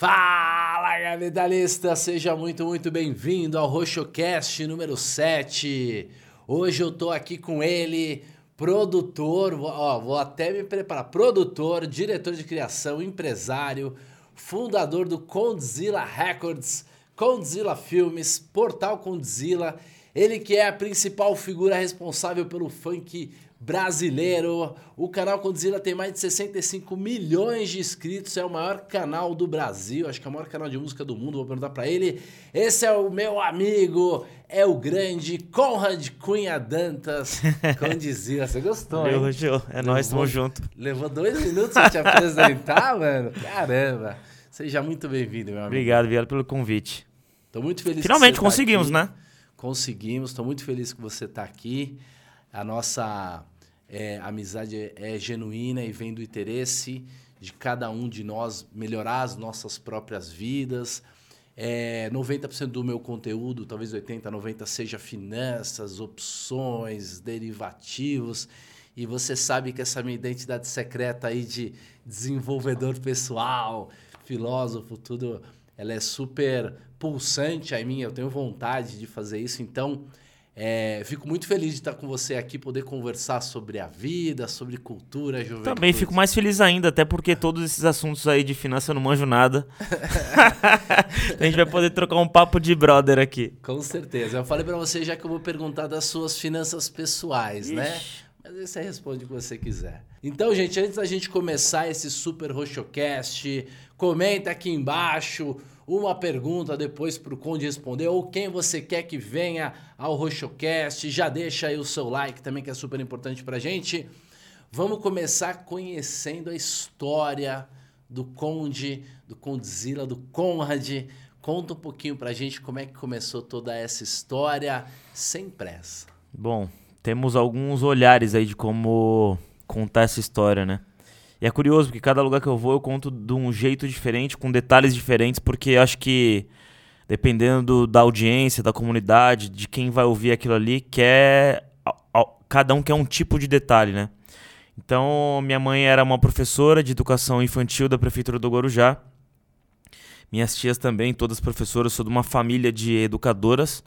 Fala, capitalista! Seja muito, muito bem-vindo ao RoxoCast número 7. Hoje eu tô aqui com ele, produtor, ó, vou até me preparar, produtor, diretor de criação, empresário, fundador do Condzilla Records, Condzilla Filmes, Portal Condzilla, ele que é a principal figura responsável pelo funk brasileiro. O canal Condzilla tem mais de 65 milhões de inscritos, é o maior canal do Brasil, acho que é o maior canal de música do mundo, vou perguntar para ele. Esse é o meu amigo, é o grande Conrad Cunha Dantas, Condzilla. Você gostou, hein? Rogério. É nóis, tamo junto. Levou dois minutos pra te apresentar, mano? Caramba. Seja muito bem-vindo, meu amigo. Obrigado, obrigado pelo convite. Tô muito feliz Finalmente tá conseguimos, aqui. né? Conseguimos, tô muito feliz que você tá aqui. A nossa é, amizade é, é genuína e vem do interesse de cada um de nós melhorar as nossas próprias vidas. É, 90% do meu conteúdo, talvez 80%, 90% seja finanças, opções, derivativos. E você sabe que essa minha identidade secreta aí de desenvolvedor pessoal, filósofo, tudo, ela é super pulsante a mim. Eu tenho vontade de fazer isso. Então, é, fico muito feliz de estar com você aqui, poder conversar sobre a vida, sobre cultura, juventude. Também fico mais feliz ainda, até porque todos esses assuntos aí de finança eu não manjo nada. a gente vai poder trocar um papo de brother aqui. Com certeza. Eu falei pra você já que eu vou perguntar das suas finanças pessoais, né? Ixi. Mas aí você responde o que você quiser. Então, gente, antes da gente começar esse super Roxocast, comenta aqui embaixo uma pergunta depois pro Conde responder ou quem você quer que venha ao Roxocast. Já deixa aí o seu like também, que é super importante pra gente. Vamos começar conhecendo a história do Conde, do Condzilla, do Conrad. Conta um pouquinho pra gente como é que começou toda essa história, sem pressa. Bom, temos alguns olhares aí de como contar essa história, né? E é curioso, porque cada lugar que eu vou eu conto de um jeito diferente, com detalhes diferentes, porque acho que dependendo da audiência, da comunidade, de quem vai ouvir aquilo ali, quer. Cada um quer um tipo de detalhe, né? Então, minha mãe era uma professora de educação infantil da prefeitura do Guarujá. Minhas tias também, todas professoras, sou de uma família de educadoras.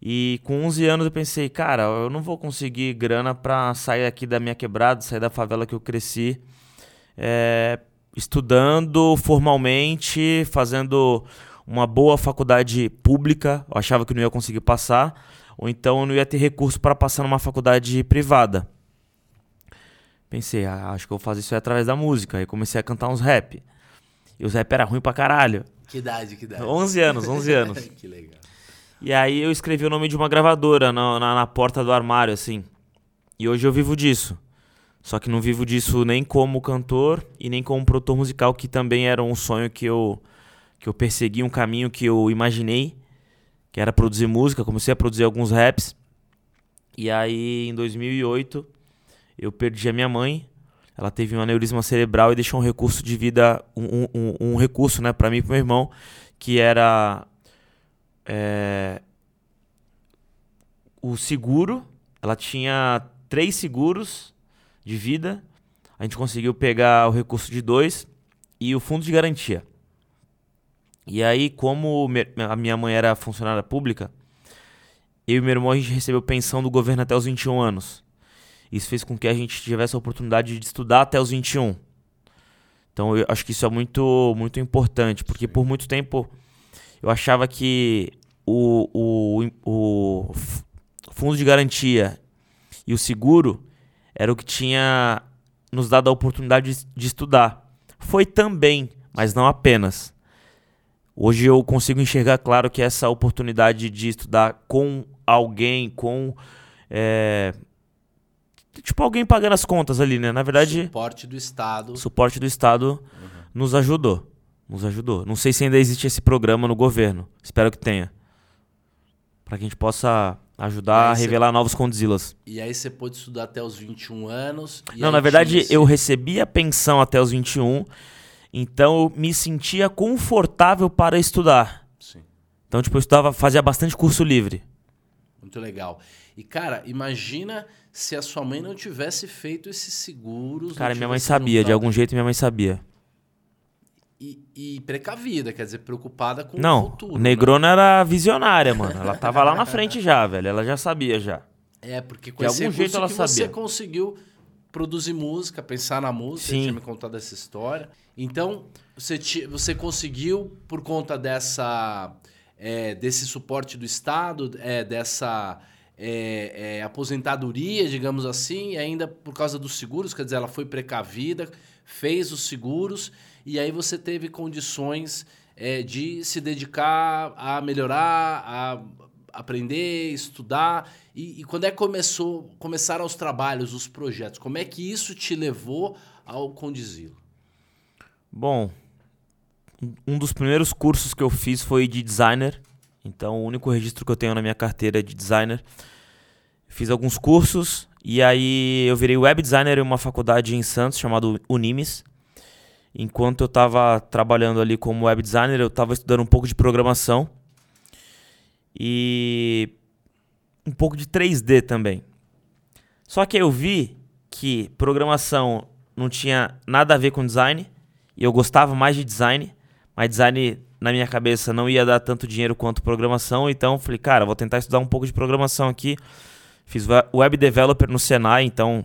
E com 11 anos eu pensei, cara, eu não vou conseguir grana pra sair aqui da minha quebrada, sair da favela que eu cresci, é, estudando formalmente, fazendo uma boa faculdade pública. Eu achava que não ia conseguir passar, ou então eu não ia ter recurso para passar numa faculdade privada. Pensei, ah, acho que eu vou fazer isso aí através da música. Aí comecei a cantar uns rap. E os rap era ruim pra caralho. Que idade, que idade? 11 anos, 11 anos. que legal. E aí eu escrevi o nome de uma gravadora na, na, na porta do armário, assim. E hoje eu vivo disso. Só que não vivo disso nem como cantor e nem como produtor musical, que também era um sonho que eu, que eu persegui, um caminho que eu imaginei, que era produzir música. Comecei a produzir alguns raps. E aí, em 2008, eu perdi a minha mãe. Ela teve um aneurisma cerebral e deixou um recurso de vida, um, um, um- recurso, né, para mim e pro meu irmão, que era é, o seguro, ela tinha três seguros de vida. A gente conseguiu pegar o recurso de dois e o fundo de garantia. E aí, como a minha mãe era funcionária pública, eu e meu irmão a gente recebeu pensão do governo até os 21 anos. Isso fez com que a gente tivesse a oportunidade de estudar até os 21. Então eu acho que isso é muito, muito importante, porque por muito tempo eu achava que o, o, o fundo de garantia e o seguro era o que tinha nos dado a oportunidade de, estudar. Foi também, mas não apenas. Hoje eu consigo enxergar claro que essa oportunidade de estudar com alguém, com. é, tipo, alguém pagando as contas ali, né? Na verdade, Suporte do Estado. o suporte do Estado nos ajudou. Nos ajudou. Não sei se ainda existe esse programa no governo. Espero que tenha. Para que a gente possa ajudar a cê- revelar novos condzilas. E aí você pôde estudar até os 21 anos. Não, na verdade, esse- eu recebia pensão até os 21, então eu me sentia confortável para estudar. Sim, Então, tipo, eu estudava, fazia bastante curso livre. muito legal. E, cara, imagina se a sua mãe não tivesse feito esses seguros. Cara, minha mãe sabia, de algum jeito minha mãe sabia. E, e precavida, quer dizer, preocupada com Não, o futuro. a né? Negrona era visionária, mano. Ela tava lá na frente já, velho. Ela já sabia já. É, porque com De algum jeito ela que você sabia. conseguiu produzir música, pensar na música, Sim. você tinha me contado essa história. Então, você, ti- você conseguiu, por conta dessa, é, desse suporte do Estado, é, dessa é, é, aposentadoria, digamos assim, e ainda por causa dos seguros, quer dizer, ela foi precavida, fez os seguros, e aí você teve condições é, de se dedicar a melhorar, a aprender, estudar. E, e quando é que começou, começaram os trabalhos, os projetos? Como é que isso te levou ao Condizilo? Bom, um dos primeiros cursos que eu fiz foi de designer. Então, o único registro que eu tenho na minha carteira é de designer. Fiz alguns cursos e aí eu virei web designer em uma faculdade em Santos chamada Unimes. Enquanto eu estava trabalhando ali como web designer, eu estava estudando um pouco de programação e um pouco de 3D também. Só que eu vi que programação não tinha nada a ver com design e eu gostava mais de design, mas design na minha cabeça não ia dar tanto dinheiro quanto programação, então falei, cara, vou tentar estudar um pouco de programação aqui. Fiz we- web developer no Senai, então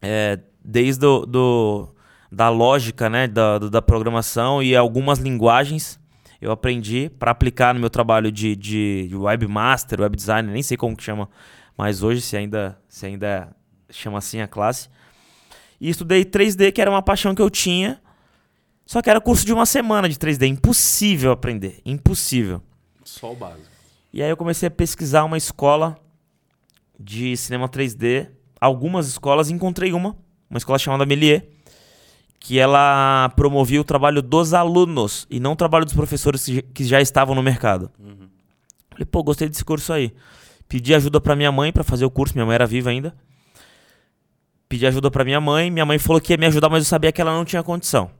é, desde o, do, da lógica né, da, da programação e algumas linguagens eu aprendi para aplicar no meu trabalho de, de, webmaster, web designer, nem sei como que chama mais hoje, se ainda, se ainda chama assim a classe. E estudei 3D, que era uma paixão que eu tinha, só que era curso de uma semana de 3D, impossível aprender, impossível. Só o básico. E aí eu comecei a pesquisar uma escola de cinema 3D, algumas escolas, encontrei uma, uma escola chamada Melier, que ela promovia o trabalho dos alunos e não o trabalho dos professores que, já estavam no mercado. Falei, pô, gostei desse curso aí. Pedi ajuda pra minha mãe pra fazer o curso, minha mãe era viva ainda. Pedi ajuda pra minha mãe, minha mãe falou que ia me ajudar, mas eu sabia que ela não tinha condição.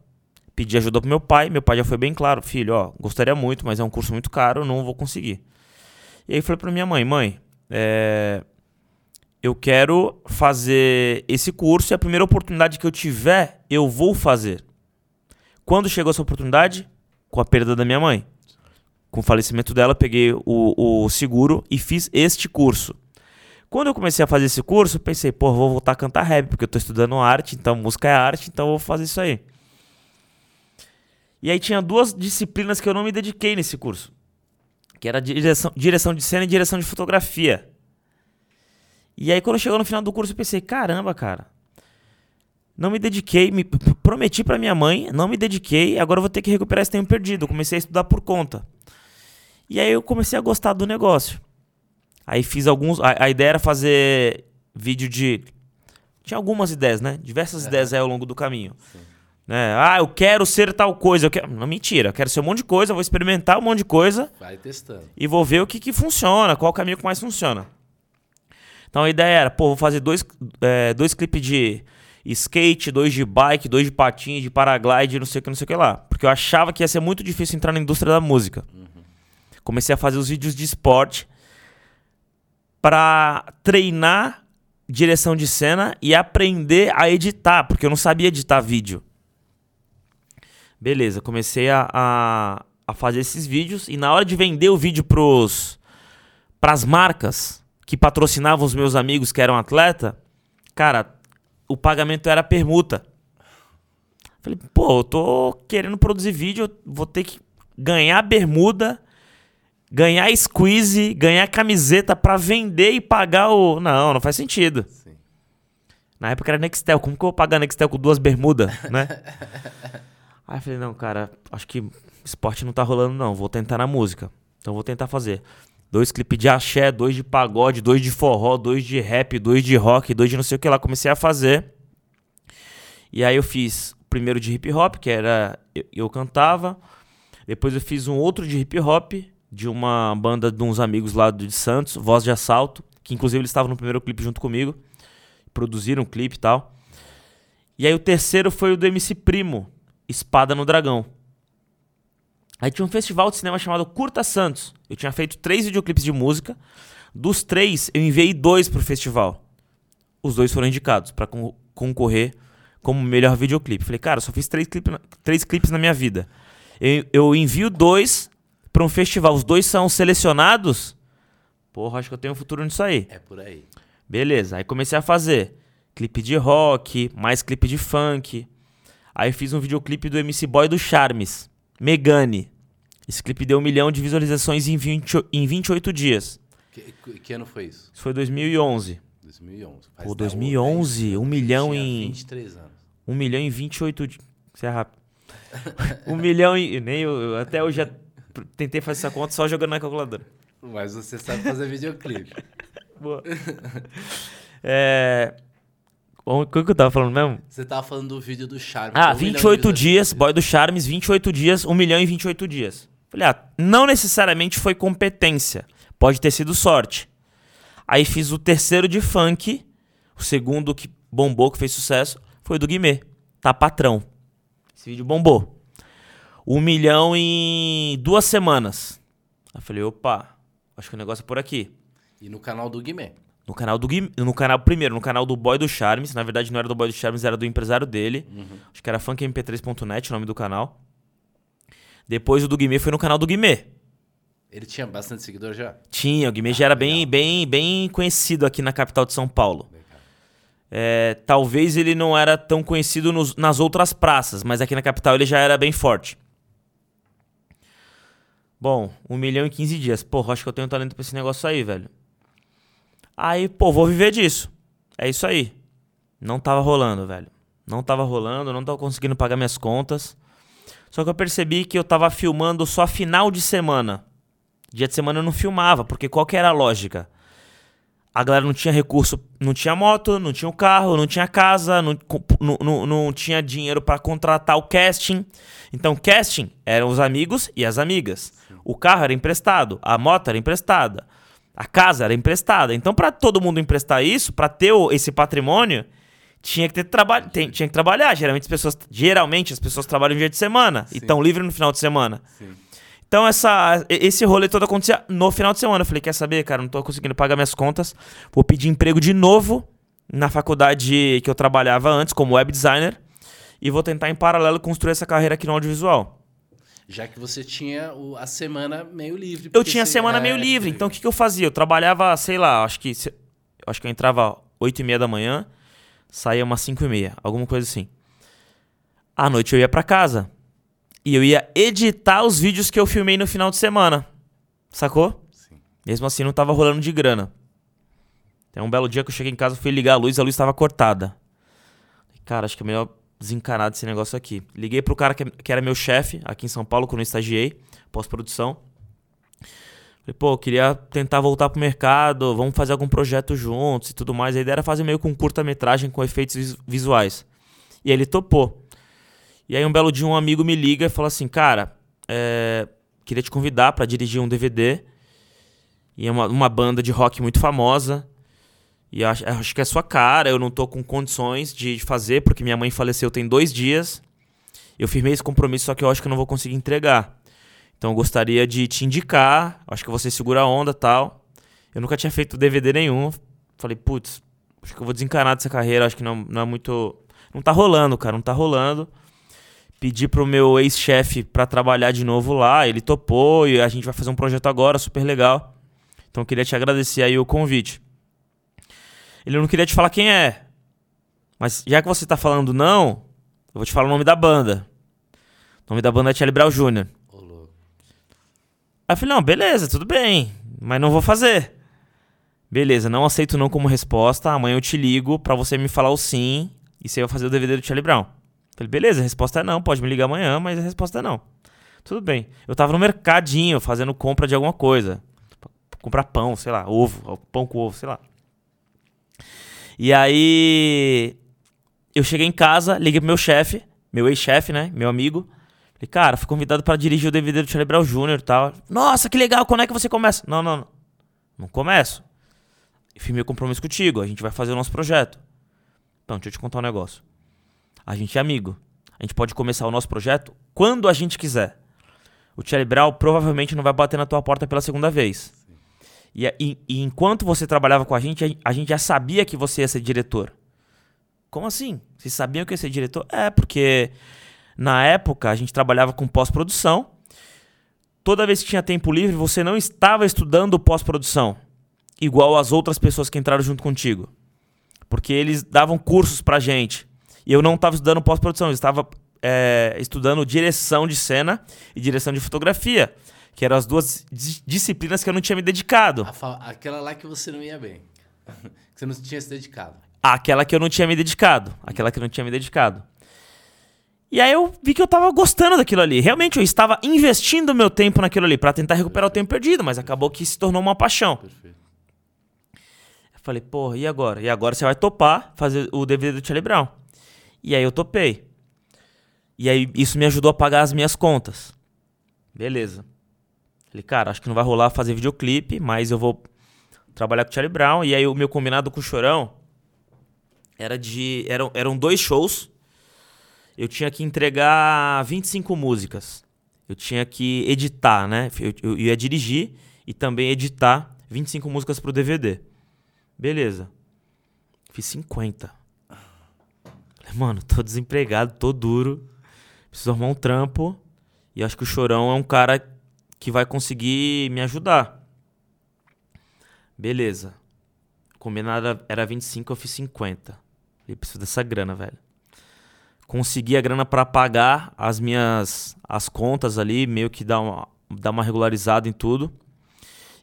Pedi ajuda pro meu pai, meu pai já foi bem claro, filho, ó, gostaria muito, mas é um curso muito caro, não vou conseguir. E aí falei pra minha mãe, mãe, é, eu quero fazer esse curso e a primeira oportunidade que eu tiver, eu vou fazer. Quando chegou essa oportunidade? Com a perda da minha mãe. Com o falecimento dela, peguei o, o seguro e fiz este curso. Quando eu comecei a fazer esse curso, pensei, pô, vou voltar a cantar rap, porque eu tô estudando arte, então música é arte, então vou fazer isso aí. E aí tinha duas disciplinas que eu não me dediquei nesse curso. Que era direção, direção de cena e direção de fotografia. E aí quando chegou no final do curso, eu pensei, caramba, cara. Não me dediquei, me prometi pra minha mãe, não me dediquei, agora eu vou ter que recuperar esse tempo perdido. Eu comecei a estudar por conta. E aí eu comecei a gostar do negócio. Aí fiz alguns. A, a ideia era fazer vídeo de. Tinha algumas ideias, né? Diversas ideias aí ao longo do caminho. Né? Ah, eu quero ser tal coisa. Eu quero... Não, mentira. Eu quero ser um monte de coisa, vou experimentar um monte de coisa Vai testando. e vou ver o que, que funciona, qual o caminho que mais funciona. Então a ideia era, pô, vou fazer dois, é, dois clipes de skate, dois de bike, dois de patins, de paraglide, não sei o que, não sei o que lá. Porque eu achava que ia ser muito difícil entrar na indústria da música. Comecei a fazer os vídeos de esporte para treinar direção de cena e aprender a editar, porque eu não sabia editar vídeo. Beleza, comecei a, a, a fazer esses vídeos e na hora de vender o vídeo pros pras marcas que patrocinavam os meus amigos que eram atleta, cara, o pagamento era permuta. Falei, pô, eu tô querendo produzir vídeo, vou ter que ganhar bermuda, ganhar squeeze, ganhar camiseta pra vender e pagar o. Não, não faz sentido. Sim. Na época era Nextel. Como que eu vou pagar Nextel com duas bermudas, né? Aí eu falei, não, cara, acho que esporte não tá rolando, não. Vou tentar na música. Então vou tentar fazer. Dois clipes de axé, dois de pagode, dois de forró, dois de rap, dois de rock, dois de não sei o que lá. Comecei a fazer. E aí eu fiz o primeiro de hip hop, que era eu, eu cantava. Depois eu fiz um outro de hip hop, de uma banda de uns amigos lá de Santos, Voz de Assalto, que inclusive eles estavam no primeiro clipe junto comigo. Produziram um clipe e tal. E aí o terceiro foi o do MC Primo, Espada no Dragão. Aí tinha um festival de cinema chamado Curta Santos. Eu tinha feito três videoclipes de música. Dos três, eu enviei dois pro festival. Os dois foram indicados para concorrer como melhor videoclipe. Falei, cara, eu só fiz três, clipe, três clipes na minha vida. Eu, eu envio dois pra um festival, os dois são selecionados. Porra, acho que eu tenho um futuro nisso aí. É por aí. Beleza, aí comecei a fazer clipe de rock, mais clipe de funk. Aí fiz um videoclipe do MC Boy do Charmes, Megane. Esse clipe deu um milhão de visualizações em, 20, em 28 dias. Que, que ano foi isso? Isso foi 2011. 2011. Faz Pô, 2011, um milhão em... 23 anos. Um milhão em 28 dias. Você é rápido. um milhão em... Nem eu, eu, até hoje já tentei fazer essa conta só jogando na calculadora. Mas você sabe fazer videoclipe. Boa. é... O que eu tava falando mesmo? Você tava falando do vídeo do Charmes. Ah, 28 dias, boy do Charmes, 28 dias, 1 milhão em 28 dias. Falei, ah, não necessariamente foi competência. Pode ter sido sorte. Aí fiz o terceiro de funk, o segundo que bombou, que fez sucesso, foi o do Guimê. Tá patrão. Esse vídeo bombou. 1 milhão em duas semanas. Aí falei, opa, acho que o negócio é por aqui. E no canal do Guimê. No canal do no canal primeiro, no canal do Boy do Charmes, na verdade não era do Boy do Charmes, era do empresário dele. Uhum. Acho que era funkmp3.net o nome do canal. Depois o do Guimê foi no canal do Guimê. Ele tinha bastante seguidor já? Tinha, o Guimê ah, já era bem, bem, bem conhecido aqui na capital de São Paulo. É, talvez ele não era tão conhecido nos, nas outras praças, mas aqui na capital ele já era bem forte. Bom, 1 milhão em 15 dias. Porra, acho que eu tenho talento pra esse negócio aí, velho. Aí, pô, vou viver disso. É isso aí. Não tava rolando, velho. Não tava rolando, não tava conseguindo pagar minhas contas. Só que eu percebi que eu tava filmando só final de semana. Dia de semana eu não filmava, porque qual que era a lógica? A galera não tinha recurso, não tinha moto, não tinha o carro, não tinha casa, não, não, não, não tinha dinheiro para contratar o casting. Então, casting eram os amigos e as amigas. O carro era emprestado, a moto era emprestada. A casa era emprestada. Então, para todo mundo emprestar isso, para ter esse patrimônio, tinha que ter trabalho, tinha que trabalhar. Geralmente as pessoas, geralmente as pessoas trabalham no dia de semana Sim. e estão livres no final de semana. Sim. Então essa, esse rolê todo acontecia no final de semana. Eu falei, quer saber, cara, não tô conseguindo pagar minhas contas. Vou pedir emprego de novo na faculdade que eu trabalhava antes como web designer e vou tentar em paralelo construir essa carreira aqui no audiovisual. Já que você tinha o, a semana meio livre. Eu tinha a semana é... meio livre. Então o que, que eu fazia? Eu trabalhava, sei lá, acho que acho que eu entrava 8 e meia da manhã, saía umas 5 e meia, alguma coisa assim. À noite eu ia para casa. E eu ia editar os vídeos que eu filmei no final de semana. Sacou? Sim. Mesmo assim não tava rolando de grana. Tem um belo dia que eu cheguei em casa, fui ligar a luz, a luz estava cortada. Cara, acho que é melhor desencanado desse negócio aqui. Liguei pro cara que, que era meu chefe aqui em São Paulo, quando eu estagiei, pós-produção. Falei, pô, queria tentar voltar pro mercado, vamos fazer algum projeto juntos e tudo mais. A ideia era fazer meio com curta-metragem com efeitos visuais. E ele topou. E aí um belo dia um amigo me liga e fala assim, cara, é, queria te convidar para dirigir um DVD. E é uma, uma banda de rock muito famosa. E acho, acho que é sua cara, eu não tô com condições de fazer, porque minha mãe faleceu tem dois dias. Eu firmei esse compromisso, só que eu acho que eu não vou conseguir entregar. Então eu gostaria de te indicar, acho que você segura a onda tal. Eu nunca tinha feito DVD nenhum. Falei, putz, acho que eu vou desencanar dessa carreira, acho que não, não é muito. Não tá rolando, cara, não tá rolando. Pedi pro meu ex-chefe para trabalhar de novo lá, ele topou e a gente vai fazer um projeto agora, super legal. Então eu queria te agradecer aí o convite. Ele não queria te falar quem é. Mas já que você tá falando não, eu vou te falar o nome da banda. O nome da banda é Charlie Brown Jr. Aí eu falei, não, beleza, tudo bem, mas não vou fazer. Beleza, não aceito não como resposta, amanhã eu te ligo pra você me falar o sim e você vai fazer o DVD do Charlie Brown. Eu falei, beleza, a resposta é não, pode me ligar amanhã, mas a resposta é não. Tudo bem. Eu tava no mercadinho fazendo compra de alguma coisa. Comprar pão, sei lá, ovo, pão com ovo, sei lá. E aí eu cheguei em casa, liguei pro meu chefe, meu ex-chefe, né? Meu amigo. Falei, cara, fui convidado para dirigir o DVD do Charlie Brown Jr. e tal. Nossa, que legal, quando é que você começa? Não, não, não. Não começo. Eu firmei compromisso contigo, a gente vai fazer o nosso projeto. Então, deixa eu te contar um negócio. A gente é amigo. A gente pode começar o nosso projeto quando a gente quiser. O Charlie Brown provavelmente não vai bater na tua porta pela segunda vez. E, e, e, enquanto você trabalhava com a gente, a gente já sabia que você ia ser diretor. como assim? Vocês sabiam que ia ser diretor? É, porque na época a gente trabalhava com pós-produção. Toda vez que tinha tempo livre, você não estava estudando pós-produção, igual as outras pessoas que entraram junto contigo. Porque eles davam cursos pra gente. E eu não estava estudando pós-produção, eu estava é, estudando direção de cena e direção de fotografia, que eram as duas disciplinas que eu não tinha me dedicado. Aquela lá que você não ia bem. que você não tinha se dedicado. Aquela que eu não tinha me dedicado. Aquela que eu não tinha me dedicado. E aí eu vi que eu tava gostando daquilo ali. Realmente eu estava investindo meu tempo naquilo ali para tentar recuperar o tempo perdido, mas acabou que se tornou uma paixão. Perfeito. Eu falei, porra, e agora? E agora você vai topar fazer o DVD do Charlie Brown. E aí eu topei. E aí isso me ajudou a pagar as minhas contas. Beleza. Falei, cara, acho que não vai rolar fazer videoclipe, mas eu vou trabalhar com o Charlie Brown. E aí o meu combinado com o Chorão era de. Eram, eram dois shows. Eu tinha que entregar 25 músicas. Eu tinha que editar, né? Eu, eu ia dirigir e também editar 25 músicas pro DVD. Beleza. Fiz 50. Mano, tô desempregado, tô duro. Preciso arrumar um trampo. E acho que o Chorão é um cara que vai conseguir me ajudar. Beleza. Combinado era 25, eu fiz 50. Ele precisa dessa grana, velho. Consegui a grana para pagar as minhas as contas ali, meio que dar uma, dar uma regularizada em tudo.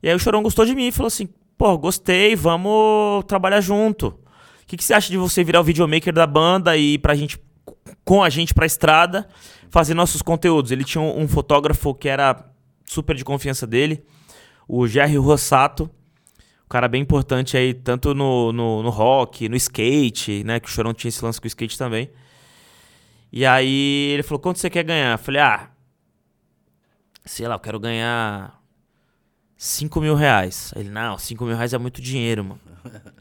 E aí o Chorão gostou de mim e falou assim: pô, gostei, vamos trabalhar junto. O que, que você acha de você virar o videomaker da banda e ir pra gente, com a gente pra estrada, fazer nossos conteúdos? Ele tinha um, um fotógrafo que era super de confiança dele, o Jerry Rossato cara bem importante aí, tanto no, no, no, rock, no skate, né? Que o Chorão tinha esse lance com o skate também. E aí ele falou, quanto você quer ganhar? Eu falei, ah, sei lá, eu quero ganhar 5 mil reais. Ele, não, 5 mil reais é muito dinheiro, mano.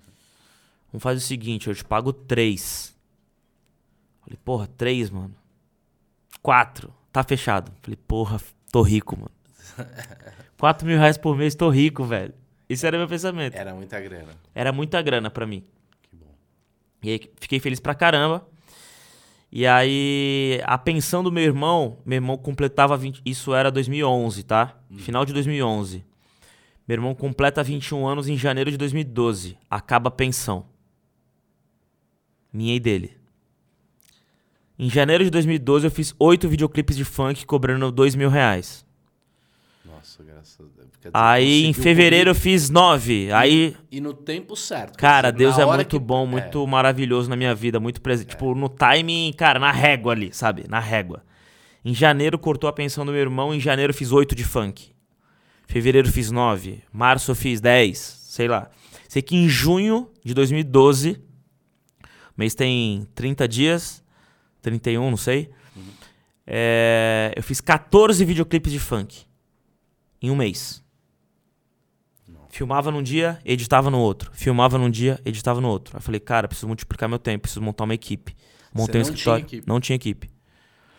Vamos fazer o seguinte, eu te pago 3. Falei, porra, 3, mano. 4. Tá fechado. Falei, porra, tô rico, mano. 4 mil reais por mês, tô rico, velho. Esse era meu pensamento. Era muita grana. Era muita grana para mim. Que bom. E aí fiquei feliz pra caramba. E aí, a pensão do meu irmão, meu irmão completava 20, isso era 2011, tá? Hum. Final de 2011. Meu irmão completa 21 anos em janeiro de 2012. Acaba a pensão. Minha e dele. Em janeiro de 2012 eu fiz oito videoclipes de funk cobrando dois mil reais. Nossa, graças a Deus. Dizer, aí em fevereiro eu fiz nove. Aí. E no tempo certo. Cara, Deus é muito que... bom, muito é. maravilhoso na minha vida, muito presente. É. Tipo, no timing, cara, na régua ali, sabe? Na régua. Em janeiro cortou a pensão do meu irmão, em janeiro eu fiz oito de funk. Fevereiro fiz nove. Março eu fiz dez. Sei lá. Sei que em junho de 2012, o mês tem 30 dias, 31, não sei. Uhum. É, eu fiz 14 videoclipes de funk em um mês. Filmava num dia, editava no outro. Filmava num dia, editava no outro. Aí eu falei, cara, preciso multiplicar meu tempo, preciso montar uma equipe. Montei Você um escritório. Tinha não tinha equipe.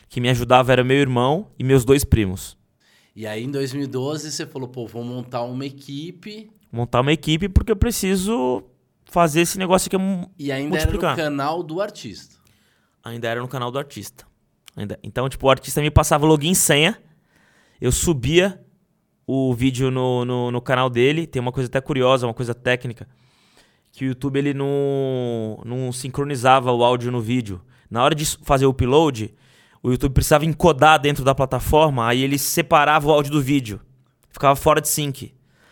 Que me ajudava era meu irmão e meus dois primos. E aí em 2012 você falou, pô, vou montar uma equipe. Montar uma equipe porque eu preciso fazer esse negócio aqui E ainda multiplicar. era no canal do artista. Ainda era no canal do artista. Ainda. Então, tipo, o artista me passava login e senha. Eu subia o vídeo no, no, no, canal dele. Tem uma coisa até curiosa, uma coisa técnica. Que o YouTube ele não, não sincronizava o áudio no vídeo. Na hora de fazer o upload, o YouTube precisava encodar dentro da plataforma, aí ele separava o áudio do vídeo. Ficava fora de sync.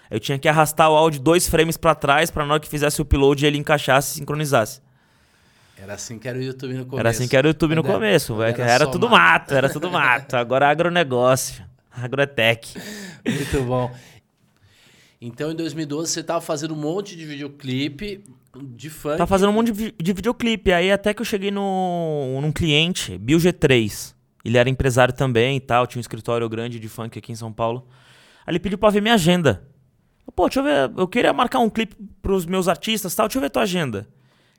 Eu tinha que arrastar o áudio dois frames para trás para na hora que fizesse o upload ele encaixasse e sincronizasse. Era assim que era o YouTube no começo. Era assim que era o YouTube no começo. Era, era tudo mato. mato, era tudo mato. Agora é agronegócio. Agrotech. Muito bom. Então, em 2012, você estava fazendo um monte de videoclipe de funk. Tava fazendo um monte de, de videoclipe. Aí até que eu cheguei no, num cliente, Bill G3. Ele era empresário também e tal, tinha um escritório grande de funk aqui em São Paulo. Aí ele pediu pra ver minha agenda. Pô, deixa eu ver, eu queria marcar um clipe pros meus artistas tal, deixa eu ver tua agenda.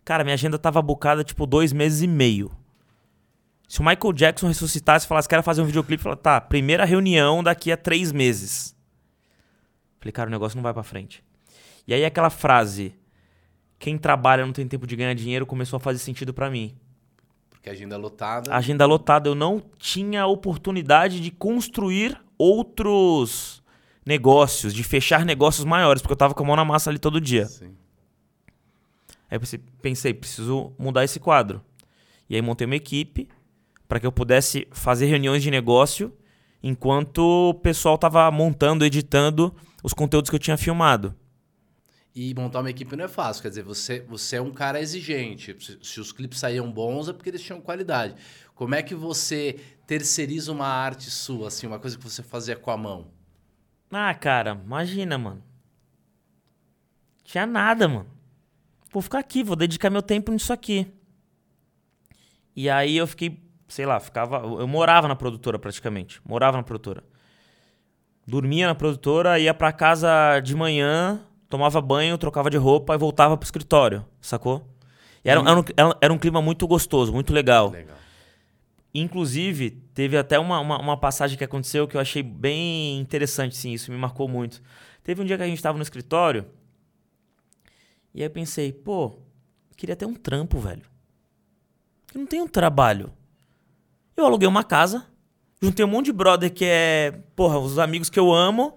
Cara, minha agenda tava bucada tipo dois meses e meio. Se o Michael Jackson ressuscitasse e falasse que era fazer um videoclipe, falasse, tá, primeira reunião daqui a três meses. Falei, cara, o negócio não vai pra frente. E aí aquela frase, quem trabalha não tem tempo de ganhar dinheiro começou a fazer sentido para mim. Porque a agenda lotada. Agenda lotada, eu não tinha oportunidade de construir outros negócios, de fechar negócios maiores, porque eu tava com a mão na massa ali todo dia. Sim. Aí eu pensei, pensei, preciso mudar esse quadro. E aí montei uma equipe para que eu pudesse fazer reuniões de negócio enquanto o pessoal tava montando, editando os conteúdos que eu tinha filmado. E montar uma equipe não é fácil, quer dizer, você, você é um cara exigente. Se, se os clipes saíam bons é porque eles tinham qualidade. Como é que você terceiriza uma arte sua, assim, uma coisa que você fazia com a mão? Ah, cara, imagina, mano. Tinha nada, mano. Vou ficar aqui, vou dedicar meu tempo nisso aqui. E aí eu fiquei, sei lá, ficava. Eu morava na produtora praticamente. Morava na produtora. Dormia na produtora, ia pra casa de manhã, tomava banho, trocava de roupa e voltava pro escritório, sacou? E era, Hum. era, um, era- era um clima muito gostoso, muito legal. Legal. Inclusive, teve até uma, uma, uma passagem que aconteceu que eu achei bem interessante, sim, isso me marcou muito. Teve um dia que a gente tava no escritório e aí eu pensei, pô, queria ter um trampo, velho. Eu não tenho trabalho. Eu aluguei uma casa, juntei um monte de brother que é, porra, os amigos que eu amo,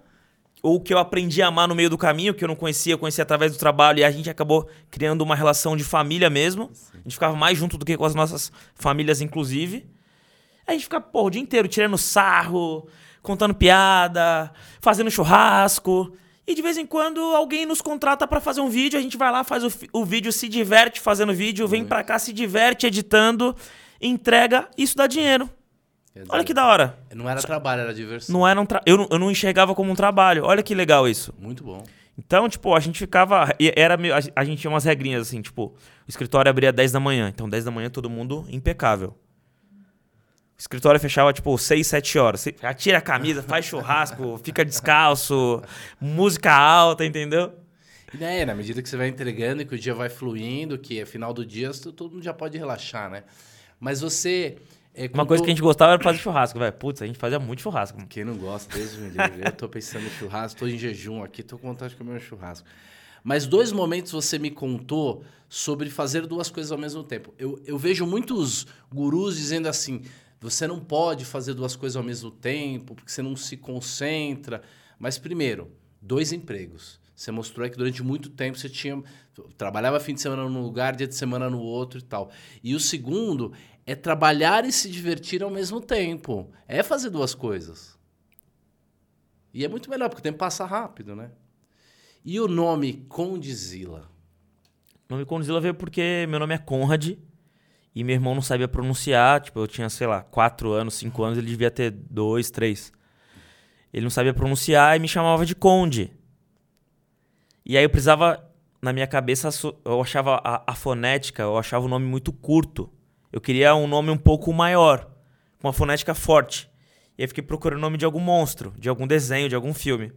ou que eu aprendi a amar no meio do caminho, que eu não conhecia, eu conhecia através do trabalho, e a gente acabou criando uma relação de família mesmo. A gente ficava mais junto do que com as nossas famílias, inclusive. A gente ficava, pô, o dia inteiro tirando sarro, contando piada, fazendo churrasco. E de vez em quando alguém nos contrata pra fazer um vídeo, a gente vai lá, faz o, o vídeo, se diverte fazendo vídeo, vem pra cá, se diverte editando, entrega, isso dá dinheiro. Olha que da hora. Não era trabalho, era diversão. Não era um tra... eu, não, eu não enxergava como um trabalho. Olha que legal isso. Muito bom. Então, tipo, a gente ficava. Era meio, a, gente tinha umas regrinhas assim, tipo, o escritório abria 10 da manhã. Então, 10 da manhã todo mundo impecável. O escritório fechava, tipo, 6, 7 horas. Você Atira a camisa, faz churrasco, fica descalço, música alta, entendeu? E né, na medida que você vai entregando e que o dia vai fluindo, que é final do dia, todo mundo já pode relaxar, né? Mas você. é, Uma coisa que a gente gostava era fazer churrasco, velho. Putz, a gente fazia muito churrasco. Quem não gosta, Deus me livre. Eu tô pensando em churrasco, tô em jejum aqui, tô com vontade de comer um churrasco. Mas dois momentos você me contou sobre fazer duas coisas ao mesmo tempo. Eu, eu vejo muitos gurus dizendo assim: você não pode fazer duas coisas ao mesmo tempo, porque você não se concentra. Mas primeiro, dois empregos. Você mostrou que durante muito tempo você tinha. Trabalhava fim de semana num lugar, dia de semana no outro e tal. E o segundo é trabalhar e se divertir ao mesmo tempo. É fazer duas coisas. E é muito melhor, porque o tempo passa rápido, né? E o nome Condizila? O nome Condzilla veio porque meu nome é Conrad e meu irmão não sabia pronunciar. Tipo, eu tinha, sei lá, 4 anos, 5 anos, ele devia ter 2, 3. Ele não sabia pronunciar e me chamava de Conde. E aí eu precisava, na minha cabeça, eu achava a, a fonética, eu achava o nome muito curto. Eu queria um nome um pouco maior, com uma fonética forte. E aí fiquei procurando o nome de algum monstro, de algum desenho, de algum filme.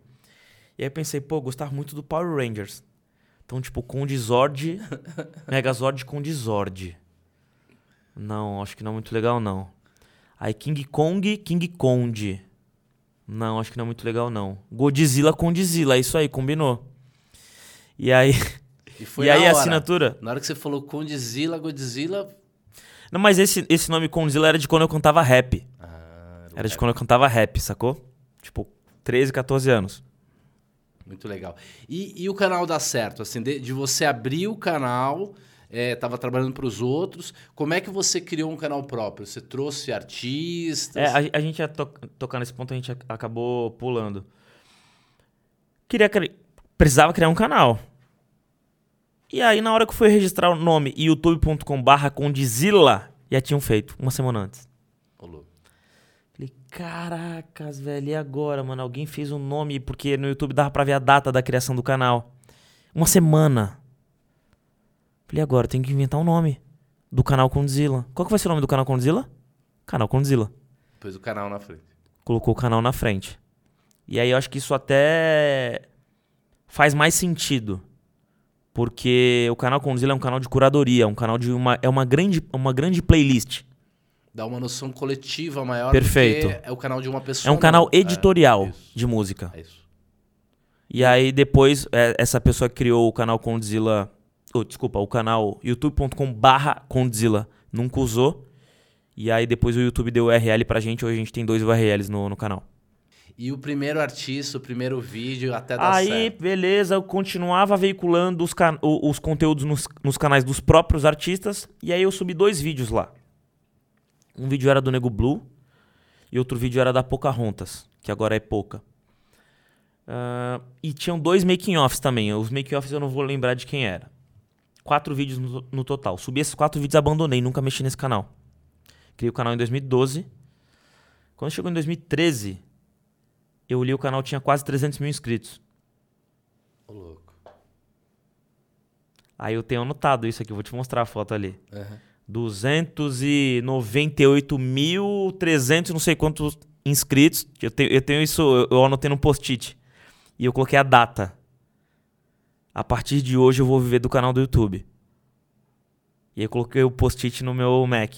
E aí pensei, pô, eu gostava muito do Power Rangers. Então, tipo, Conde Zord, Megazord Conde Zord. Não, acho que não é muito legal, não. Aí King Kong, King Conde. Não, acho que não é muito legal, não. Godzilla, Condzilla, é isso aí, combinou. E aí, E e aí a hora. assinatura? Na hora que você falou Condizila, Godzilla. Não, mas esse, esse nome Condzilla era de quando eu cantava rap. Ah, Era de quando eu cantava rap, sacou? Tipo, 13, 14 anos. Muito legal. E, e o canal dá certo? Assim, de, de você abrir o canal, é, tava trabalhando para os outros. Como é que você criou um canal próprio? Você trouxe artistas? É, a, a gente ia to tocar nesse ponto, a gente ac- acabou pulando. Queria cri- precisava criar um canal. E aí, na hora que eu fui registrar o nome youtube.com/barra Condizila, já tinham feito, uma semana antes. Ô, louco. Falei, caracas, velho, e agora, mano? Alguém fez um nome, porque no YouTube dava pra ver a data da criação do canal. Uma semana. Falei, agora, tem que inventar um nome do canal Condzilla. Qual que vai ser o nome do canal Condzilla? Canal Condzilla. Depois o canal na frente. Colocou o canal na frente. E aí eu acho que isso até faz mais sentido. Porque o canal Condzilla é um canal de curadoria, um canal de uma. É uma grande, uma grande playlist. Dá uma noção coletiva maior. Perfeito. É o canal de uma pessoa. É um canal não. editorial É, de música. É isso. E aí depois, é, essa pessoa criou o canal Condzilla oh, desculpa, o canal youtube.com/barra Condzilla nunca usou. E aí depois o YouTube deu URL pra gente, hoje a gente tem dois URLs no, no canal. E o primeiro artista, o primeiro vídeo até dar Aí, certo. beleza, eu continuava veiculando os, os conteúdos nos, nos canais dos próprios artistas. E aí eu subi dois vídeos lá. Um vídeo era do Nego Blue e outro vídeo era da Pocahontas, que agora é Poca. Ah, e tinham dois making-offs também. Os making-offs eu não vou lembrar de quem era. Quatro vídeos no, no total. Subi esses quatro vídeos e abandonei, nunca mexi nesse canal. Criei o canal em 2012. Quando chegou em 2013, eu li o canal tinha quase 300 mil inscritos. Ô, louco. Aí eu tenho anotado isso aqui, eu vou te mostrar a foto ali. Aham. 298.300, não sei quantos inscritos. Eu tenho, eu tenho isso, eu- eu anotei no post-it. E eu coloquei a data. A partir de hoje eu vou viver do canal do YouTube. E aí eu coloquei o post-it no meu Mac.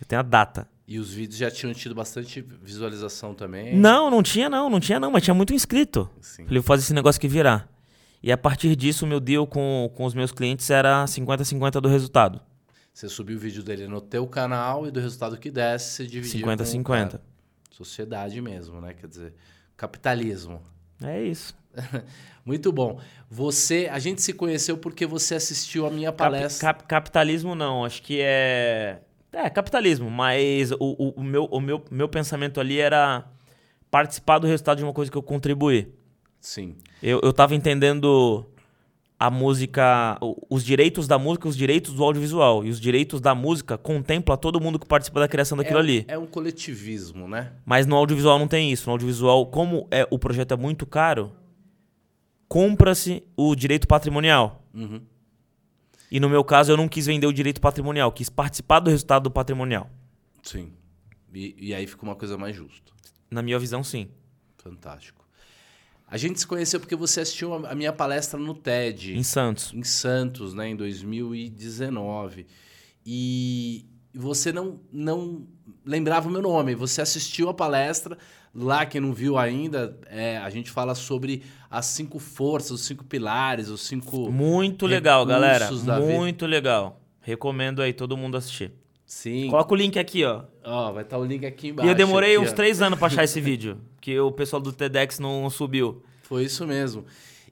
Eu tenho a data. E os vídeos já tinham tido bastante visualização também? Não, não tinha não, não tinha não, mas tinha muito inscrito. Sim. Falei, vou fazer esse negócio aqui virar. E a partir disso, o meu deal com, com os meus clientes era 50-50 do resultado. Você subiu o vídeo dele no teu canal e do resultado que desse, você o 50-50. cara. Sociedade mesmo, né? Quer dizer, capitalismo. É isso. Muito bom. Você, a gente se conheceu porque você assistiu a minha Cap- palestra. cap- capitalismo não, acho que é. É, capitalismo, mas o, o, o meu, o meu, meu pensamento ali era participar do resultado de uma coisa que eu contribuí. Sim. Eu, eu tava entendendo a música, os direitos da música, os direitos do audiovisual. E os direitos da música contempla todo mundo que participa da criação daquilo é, ali. É um coletivismo, né? Mas no audiovisual não tem isso. No audiovisual, como é, o projeto é muito caro, compra-se o direito patrimonial. Uhum. E no meu caso, eu não quis vender o direito patrimonial, quis participar do resultado do patrimonial. Sim. E, e aí fica uma coisa mais justa. Na minha visão, sim. Fantástico. A gente se conheceu porque você assistiu a a minha palestra no TED. Em Santos. em Santos, né, em 2019. E você não, não lembrava o meu nome. Você assistiu a palestra. Lá, quem não viu ainda, é, a gente fala sobre as cinco forças, os cinco pilares, os cinco. Muito legal, galera. da vida. Muito legal. Recomendo aí todo mundo assistir. Sim. Coloca o link aqui, ó. Ó, vai estar o link aqui embaixo. E eu demorei aqui, uns ó. três anos pra achar esse vídeo. Que o pessoal do TEDx não subiu. Foi isso mesmo.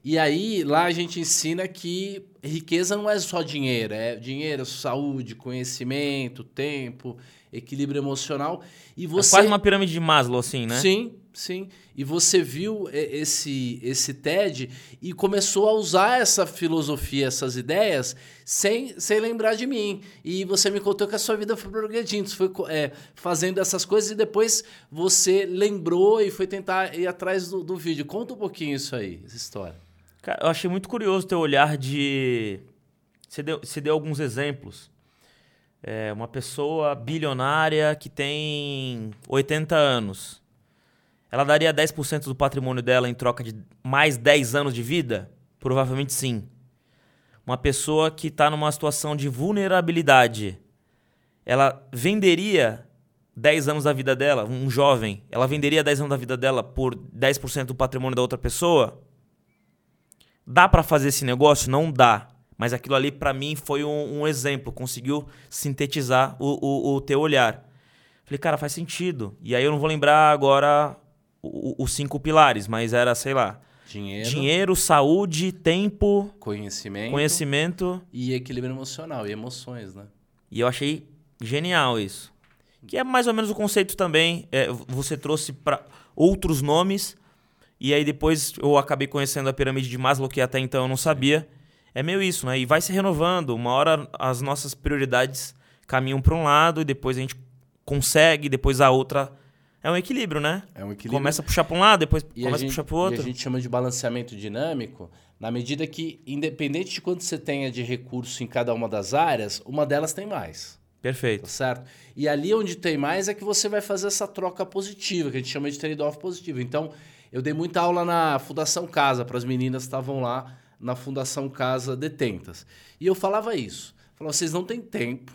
E aí, lá a gente ensina que riqueza não é só dinheiro, é dinheiro, saúde, conhecimento, tempo, equilíbrio emocional. E É você quase uma pirâmide de Maslow, assim, né? Sim, sim. E você viu e- esse esse TED e começou a usar essa filosofia, essas ideias, sem, sem lembrar de mim. E você me contou que a sua vida foi progredindo, foi é, fazendo essas coisas e depois você lembrou e foi tentar ir atrás do, do vídeo. Conta um pouquinho isso aí, essa história. Cara, eu achei muito curioso o teu olhar de. Você deu, você deu alguns exemplos. É, uma pessoa bilionária que tem 80 anos. Ela daria 10% do patrimônio dela em troca de mais 10 anos de vida? Provavelmente sim. Uma pessoa que está numa situação de vulnerabilidade. Ela venderia 10 anos da vida dela, um jovem, ela venderia 10 anos da vida dela por 10% do patrimônio da outra pessoa? Dá pra fazer esse negócio? Não dá. Mas aquilo ali, pra mim, foi um, um exemplo. Conseguiu sintetizar o, o, o teu olhar. Falei, cara, faz sentido. E aí eu não vou lembrar agora os cinco pilares, mas era, sei lá, Dinheiro, dinheiro, saúde, tempo, conhecimento, conhecimento. e equilíbrio emocional e emoções, né? E eu achei genial isso. Que é mais ou menos o conceito também. é, você trouxe para outros nomes. E aí depois eu acabei conhecendo a pirâmide de Maslow, que até então eu não sabia. É meio isso, né? E vai se renovando. Uma hora as nossas prioridades caminham para um lado e depois a gente consegue, depois a outra. É um equilíbrio, né? É um equilíbrio. Começa a puxar para um lado, depois E começa a gente, a puxar para o E outro. a gente chama de balanceamento dinâmico, na medida que, independente de quanto você tenha de recurso em cada uma das áreas, uma delas tem mais. Tá Perfeito. certo? E ali onde tem mais é que você vai fazer essa troca positiva, que a gente chama de trade-off positivo. Então, eu dei muita aula na Fundação Casa para as meninas que estavam lá na Fundação Casa Detentas. E eu falava isso. Falava, vocês não têm tempo,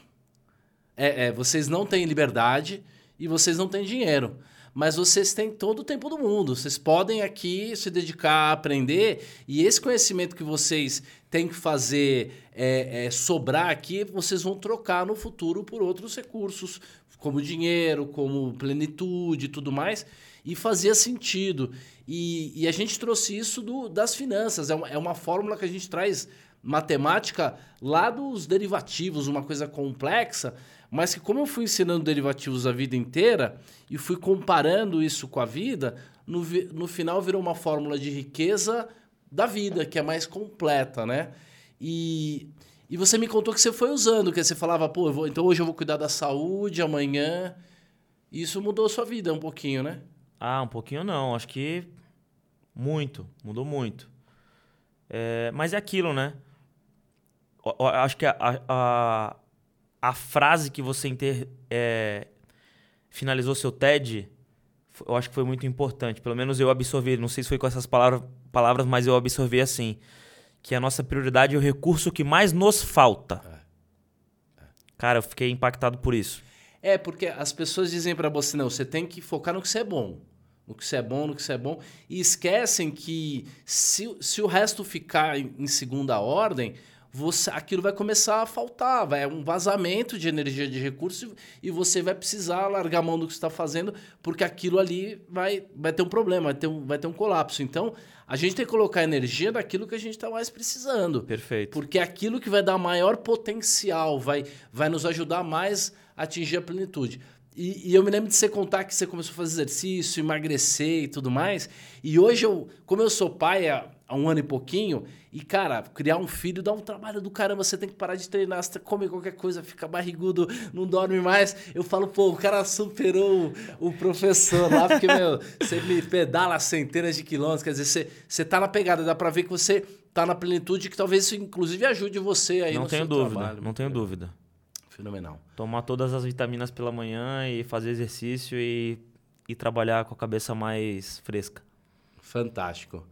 é, é, vocês não têm liberdade e vocês não têm dinheiro. mas vocês têm todo o tempo do mundo. Vocês podem aqui se dedicar a aprender e esse conhecimento que vocês têm que fazer é, é, sobrar aqui, vocês vão trocar no futuro por outros recursos, como dinheiro, como plenitude e tudo mais. E fazia sentido. E, e a gente trouxe isso do, das finanças. É uma, é uma fórmula que a gente traz matemática lá dos derivativos, uma coisa complexa, mas que como eu fui ensinando derivativos a vida inteira e fui comparando isso com a vida, no, no final virou uma fórmula de riqueza da vida, que é mais completa, né? E, e você me contou que você foi usando, que você falava, pô, vou, então hoje eu vou cuidar da saúde, amanhã. Isso mudou a sua vida um pouquinho, né? Ah, um pouquinho não. Acho que muito. Mudou muito. É, mas é aquilo, né? Eu acho que a, a, a frase que você inter, é, finalizou seu TED, eu acho que foi muito importante. Pelo menos eu absorvi, não sei se foi com essas palavras, palavras mas eu absorvi assim. Que a nossa prioridade é o recurso que mais nos falta. É. É. Cara, eu fiquei impactado por isso. É, porque as pessoas dizem para você, não, você tem que focar no que você é bom. No que você é bom, no que você é bom. E esquecem que se, se o resto ficar em segunda ordem, você, aquilo vai começar a faltar, vai é um vazamento de energia de recurso e você vai precisar largar a mão do que está fazendo, porque aquilo ali vai, vai ter um problema, vai ter um, vai ter um colapso. Então, a gente tem que colocar energia naquilo que a gente está mais precisando. Perfeito. Porque é aquilo que vai dar maior potencial, vai, vai nos ajudar mais a atingir a plenitude. E, e, eu me lembro de você contar que você começou a fazer exercício, emagrecer e tudo mais. E hoje, eu, como eu sou pai há, há um ano e pouquinho, e, cara, criar um filho dá um trabalho do caramba. Você tem que parar de treinar, você come qualquer coisa, fica barrigudo, não dorme mais. Eu falo, pô, o cara superou o, professor lá, porque, meu, você me pedala centenas de quilômetros. Quer dizer, você, você tá na pegada, dá pra ver que você tá na plenitude, que talvez isso, inclusive, ajude você aí não no tenho dúvida, trabalho. Não tenho dúvida. Fenomenal. Tomar todas as vitaminas pela manhã e fazer exercício e, e trabalhar com a cabeça mais fresca. Fantástico.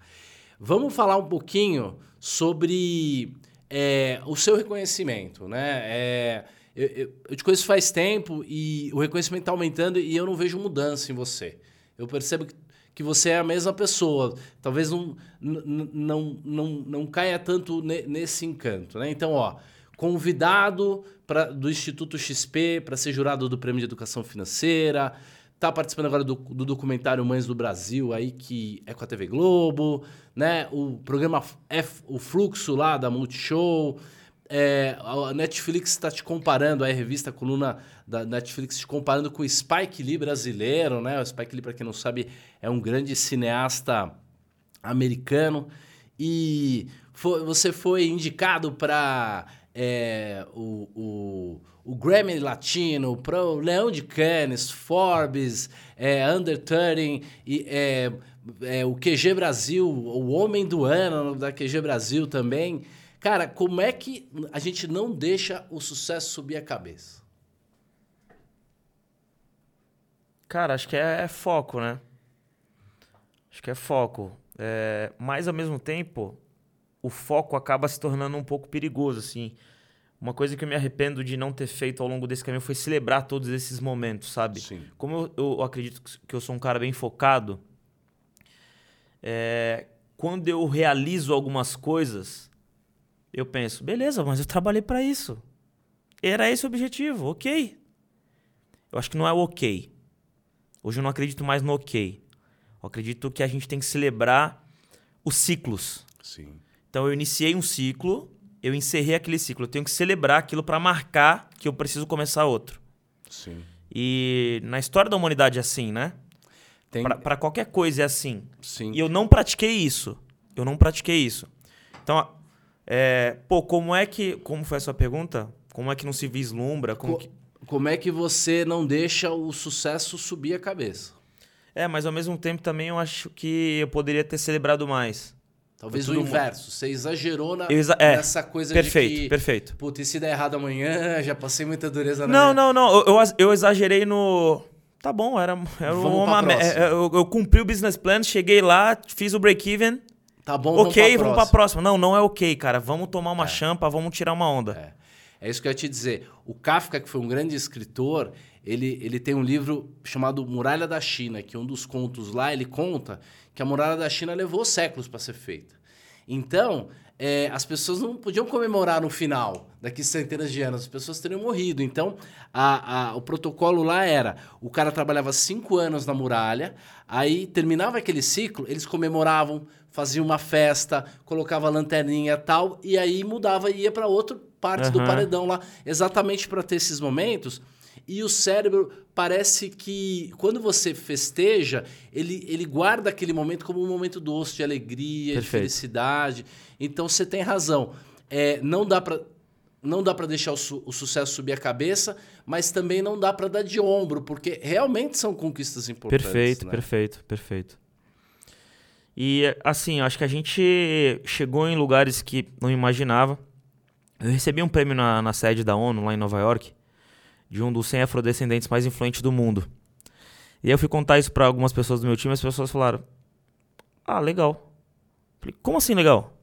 Vamos falar um pouquinho sobre é, o seu reconhecimento, né? É, eu, eu, eu, te conheço faz tempo e o reconhecimento está aumentando e eu não vejo mudança em você. Eu percebo que, que você é a mesma pessoa. Talvez não, não, não, não caia tanto nesse encanto, né? Então, ó, convidado pra, do Instituto XP para ser jurado do Prêmio de Educação Financeira, Tá participando agora do, do, documentário Mães do Brasil, aí que é com a TV Globo, né? O programa F, o Fluxo lá da Multishow. É, a Netflix está te comparando, a revista a coluna da Netflix te comparando com o Spike Lee brasileiro, né? O Spike Lee, para quem não sabe, é um grande cineasta americano. E foi, você foi indicado para é, o, o, o, Grammy Latino, pro Leão de Cannes, Forbes, é, Under 30, e, é, é, o QG Brasil, o Homem do Ano da QG Brasil também. Cara, como é que a gente não deixa o sucesso subir a cabeça? Cara, acho que é, é foco, né? Acho que é foco. É, mas ao mesmo tempo, o foco acaba se tornando um pouco perigoso, assim. Uma coisa que eu me arrependo de não ter feito ao longo desse caminho foi celebrar todos esses momentos, sabe? Sim. Como eu, eu acredito que eu sou um cara bem focado, é, quando eu realizo algumas coisas, eu penso, beleza, mas eu trabalhei para isso. Era esse o objetivo, ok. Eu acho que não é o ok. Hoje eu não acredito mais no ok. Eu acredito que a gente tem que celebrar os ciclos. Sim. Então eu iniciei um ciclo, eu encerrei aquele ciclo. Eu tenho que celebrar aquilo para marcar que eu preciso começar outro. Sim. E na história da humanidade é assim, né? Tem... Para qualquer coisa é assim. Sim. E eu não pratiquei isso. Eu não pratiquei isso. Então, é, pô, como é que. Como foi a sua pergunta? Como é que não se vislumbra? Como, Co que... como é que você não deixa o sucesso subir a cabeça? É, mas ao mesmo tempo também eu acho que eu poderia ter celebrado mais. Talvez o inverso. Você exagerou na, Exa é, nessa coisa perfeito, de que... Perfeito, Putz, e se der errado amanhã, já passei muita dureza na Não, minha... não, não. Eu, eu exagerei no... Tá bom, era, era uma... É, eu, eu cumpri o business plan, cheguei lá, fiz o break-even. Tá bom, Ok, vamos pra, vamos pra próxima. Não, não é ok, cara. Vamos tomar uma é. champa, vamos tirar uma onda. É. é isso que eu ia te dizer. O Kafka, que foi um grande escritor, ele, ele tem um livro chamado Muralha da China, que um dos contos lá ele conta que a Muralha da China levou séculos para ser feita. Então, é, as pessoas não podiam comemorar no final, daqui centenas de anos, as pessoas teriam morrido. Então, a, a, o protocolo lá era: o cara trabalhava cinco anos na muralha, aí terminava aquele ciclo, eles comemoravam, faziam uma festa, colocava lanterninha e tal, e aí mudava e ia para outra parte uhum. do paredão lá, exatamente para ter esses momentos. E o cérebro parece que quando você festeja, ele, ele guarda aquele momento como um momento doce de alegria, Perfeito. de felicidade. Então você tem razão. É, não dá para não dá para deixar o, su o, sucesso subir a cabeça, mas também não dá para dar de ombro, porque realmente são conquistas importantes. Perfeito, né? perfeito, perfeito. E assim, acho que a gente chegou em lugares que não imaginava. Eu recebi um prêmio na, na sede da ONU, lá em Nova York, de um dos 100 afrodescendentes mais influentes do mundo. E aí eu fui contar isso para algumas pessoas do meu time as pessoas falaram: Ah, legal. Falei, como assim legal?